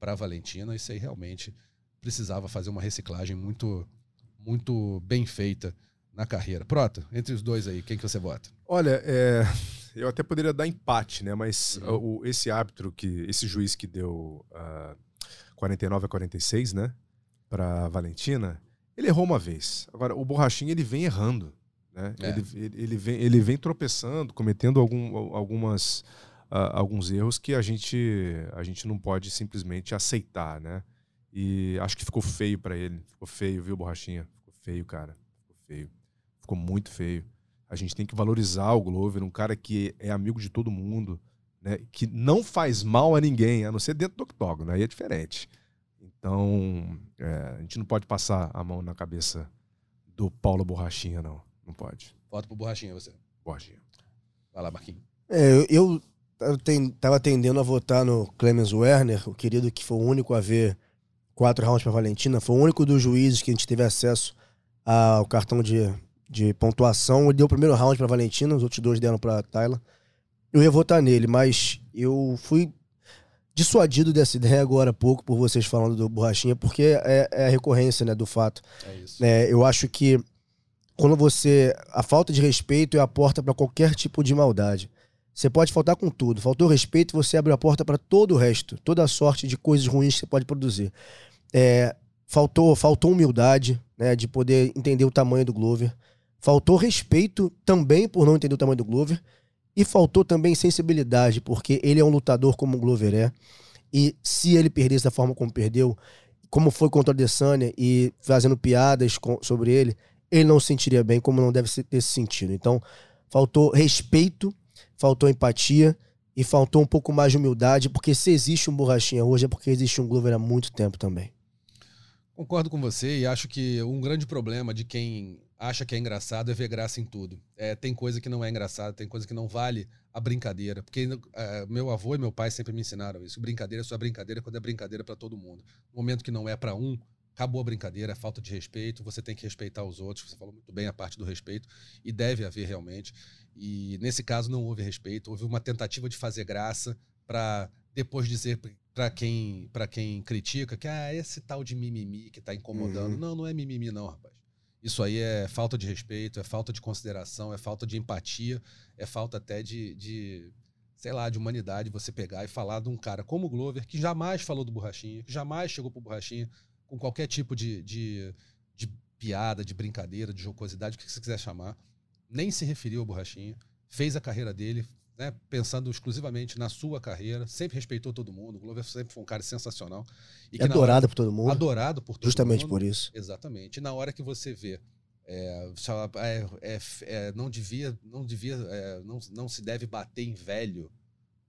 para a Valentina. Isso aí realmente precisava fazer uma reciclagem muito, muito bem feita na carreira. Prota, entre os dois aí, quem que você vota? Olha, é, eu até poderia dar empate, né? Mas Uhum. o, esse árbitro, que, esse juiz que deu ah, 49 a 46, né? Pra Valentina, ele errou uma vez. Agora, o Borrachinha, ele vem errando, né? É. Ele, ele, ele vem, ele vem tropeçando, cometendo algum, algumas, ah, alguns erros que a gente, a gente não pode simplesmente aceitar, né? E acho que ficou feio pra ele. Ficou feio, viu, Borrachinha? Ficou feio, cara. Ficou feio. Ficou muito feio. A gente tem que valorizar o Glover, um cara que é amigo de todo mundo, né? Que não faz mal a ninguém, a não ser dentro do octógono, aí é diferente. Então, é, a gente não pode passar a mão na cabeça do Paulo Borrachinha, não. Não pode. Voto pro Borrachinha, você. Borrachinha. Vai lá, Marquinhos. É, eu, eu tava tendendo a votar no Clemens Werner, o querido que foi o único a ver quatro rounds para Valentina, foi o único dos juízes que a gente teve acesso ao cartão de, de pontuação. Ele deu o primeiro round para Valentina, os outros dois deram para Tayla. Eu ia votar nele, mas eu fui dissuadido dessa ideia agora há pouco por vocês falando do Borrachinha, porque é, é a recorrência né, do fato. É isso. É, eu acho que quando você. A falta de respeito é a porta para qualquer tipo de maldade. Você pode faltar com tudo. Faltou respeito, você abre a porta para todo o resto, toda a sorte de coisas ruins que você pode produzir. É, faltou, faltou humildade, né, de poder entender o tamanho do Glover. Faltou respeito também por não entender o tamanho do Glover. E faltou também sensibilidade, porque ele é um lutador como o Glover é. E se ele perdesse da forma como perdeu, como foi contra o Adesanya e fazendo piadas com- sobre ele, ele não se sentiria bem, como não deve ter se sentido. Então, faltou respeito, faltou empatia e faltou um pouco mais de humildade, porque se existe um borrachinha hoje é porque existe um Glover há muito tempo também. Concordo com você e acho que um grande problema de quem acha que é engraçado é ver graça em tudo. É, tem coisa que não é engraçada, tem coisa que não vale a brincadeira. Porque é, meu avô e meu pai sempre me ensinaram isso. Brincadeira é só brincadeira quando é brincadeira para todo mundo. No momento que não é para um, acabou a brincadeira, é falta de respeito, você tem que respeitar os outros. Você falou muito bem a parte do respeito e deve haver realmente. E nesse caso não houve respeito, houve uma tentativa de fazer graça para depois dizer para quem para quem critica que ah, esse tal de mimimi que tá incomodando. Uhum. Não, não é mimimi não, rapaz. Isso aí é falta de respeito, é falta de consideração, é falta de empatia, é falta até de, de sei lá, de humanidade você pegar e falar de um cara como o Glover, que jamais falou do Borrachinha, que jamais chegou pro Borrachinha com qualquer tipo de, de, de piada, de brincadeira, de jocosidade, o que você quiser chamar. Nem se referiu ao Borrachinha, fez a carreira dele, né, pensando exclusivamente na sua carreira, sempre respeitou todo mundo. O Glover sempre foi um cara sensacional. E É adorado por todo hora, mundo, adorado por todo justamente mundo. por isso. Exatamente. E na hora que você vê, é, é, é, é, não devia, não devia, é, não, não se deve bater em velho.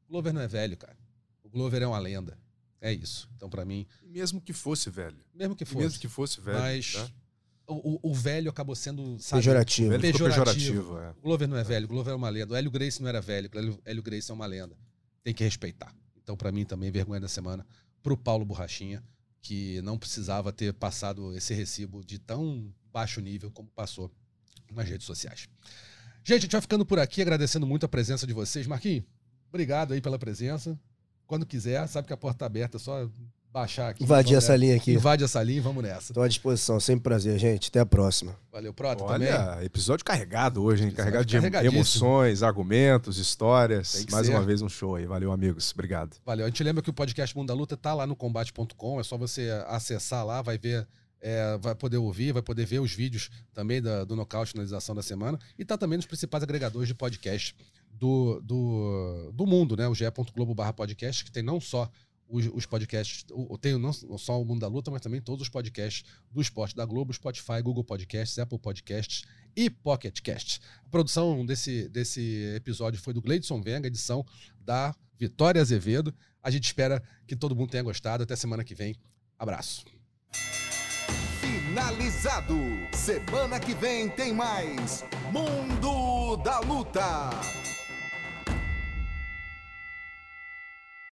O Glover não é velho, cara. O Glover é uma lenda. É isso. Então, pra mim, E mesmo que fosse, velho. mesmo que fosse, mesmo que fosse, velho. mas tá? O, o- o velho acabou sendo sabe, Pejorativo. Velho ficou pejorativo. pejorativo. é. O Glover não é velho, o Glover é uma lenda. O Hélio Grace não era velho, o Hélio, Hélio Grace é uma lenda. Tem que respeitar. Então, pra mim, também, vergonha da semana pro Paulo Borrachinha, que não precisava ter passado esse recibo de tão baixo nível como passou nas redes sociais. Gente, a gente vai ficando por aqui, agradecendo muito a presença de vocês. Marquinhos, obrigado aí pela presença. Quando quiser, sabe que a porta tá aberta, é só baixar aqui. Invadir essa nessa. linha aqui. Invade essa linha e vamos nessa. Estou à disposição, sempre prazer, gente. Até a próxima. Valeu, Prota, também. Olha, episódio carregado hoje, hein? Episódio Carregado de emoções, argumentos, histórias. Mais ser. uma vez um show aí. Valeu, amigos. Obrigado. Valeu. A gente lembra que o podcast Mundo da Luta tá lá no combate.com. É só você acessar lá, vai ver, é, vai poder ouvir, vai poder ver os vídeos também da- do nocaute finalização da semana. E tá também nos principais agregadores de podcast do, do, do mundo, né? O ge.globo barra podcast, que tem não só os, os podcasts, o, o- tem não só o Mundo da Luta, mas também todos os podcasts do esporte da Globo, Spotify, Google Podcasts, Apple Podcasts e Pocket Casts. A produção desse, desse episódio foi do Gleidson Venga, edição da Vitória Azevedo. A gente espera que todo mundo tenha gostado. Até semana que vem. Abraço. Finalizado. Semana que vem tem mais Mundo da Luta.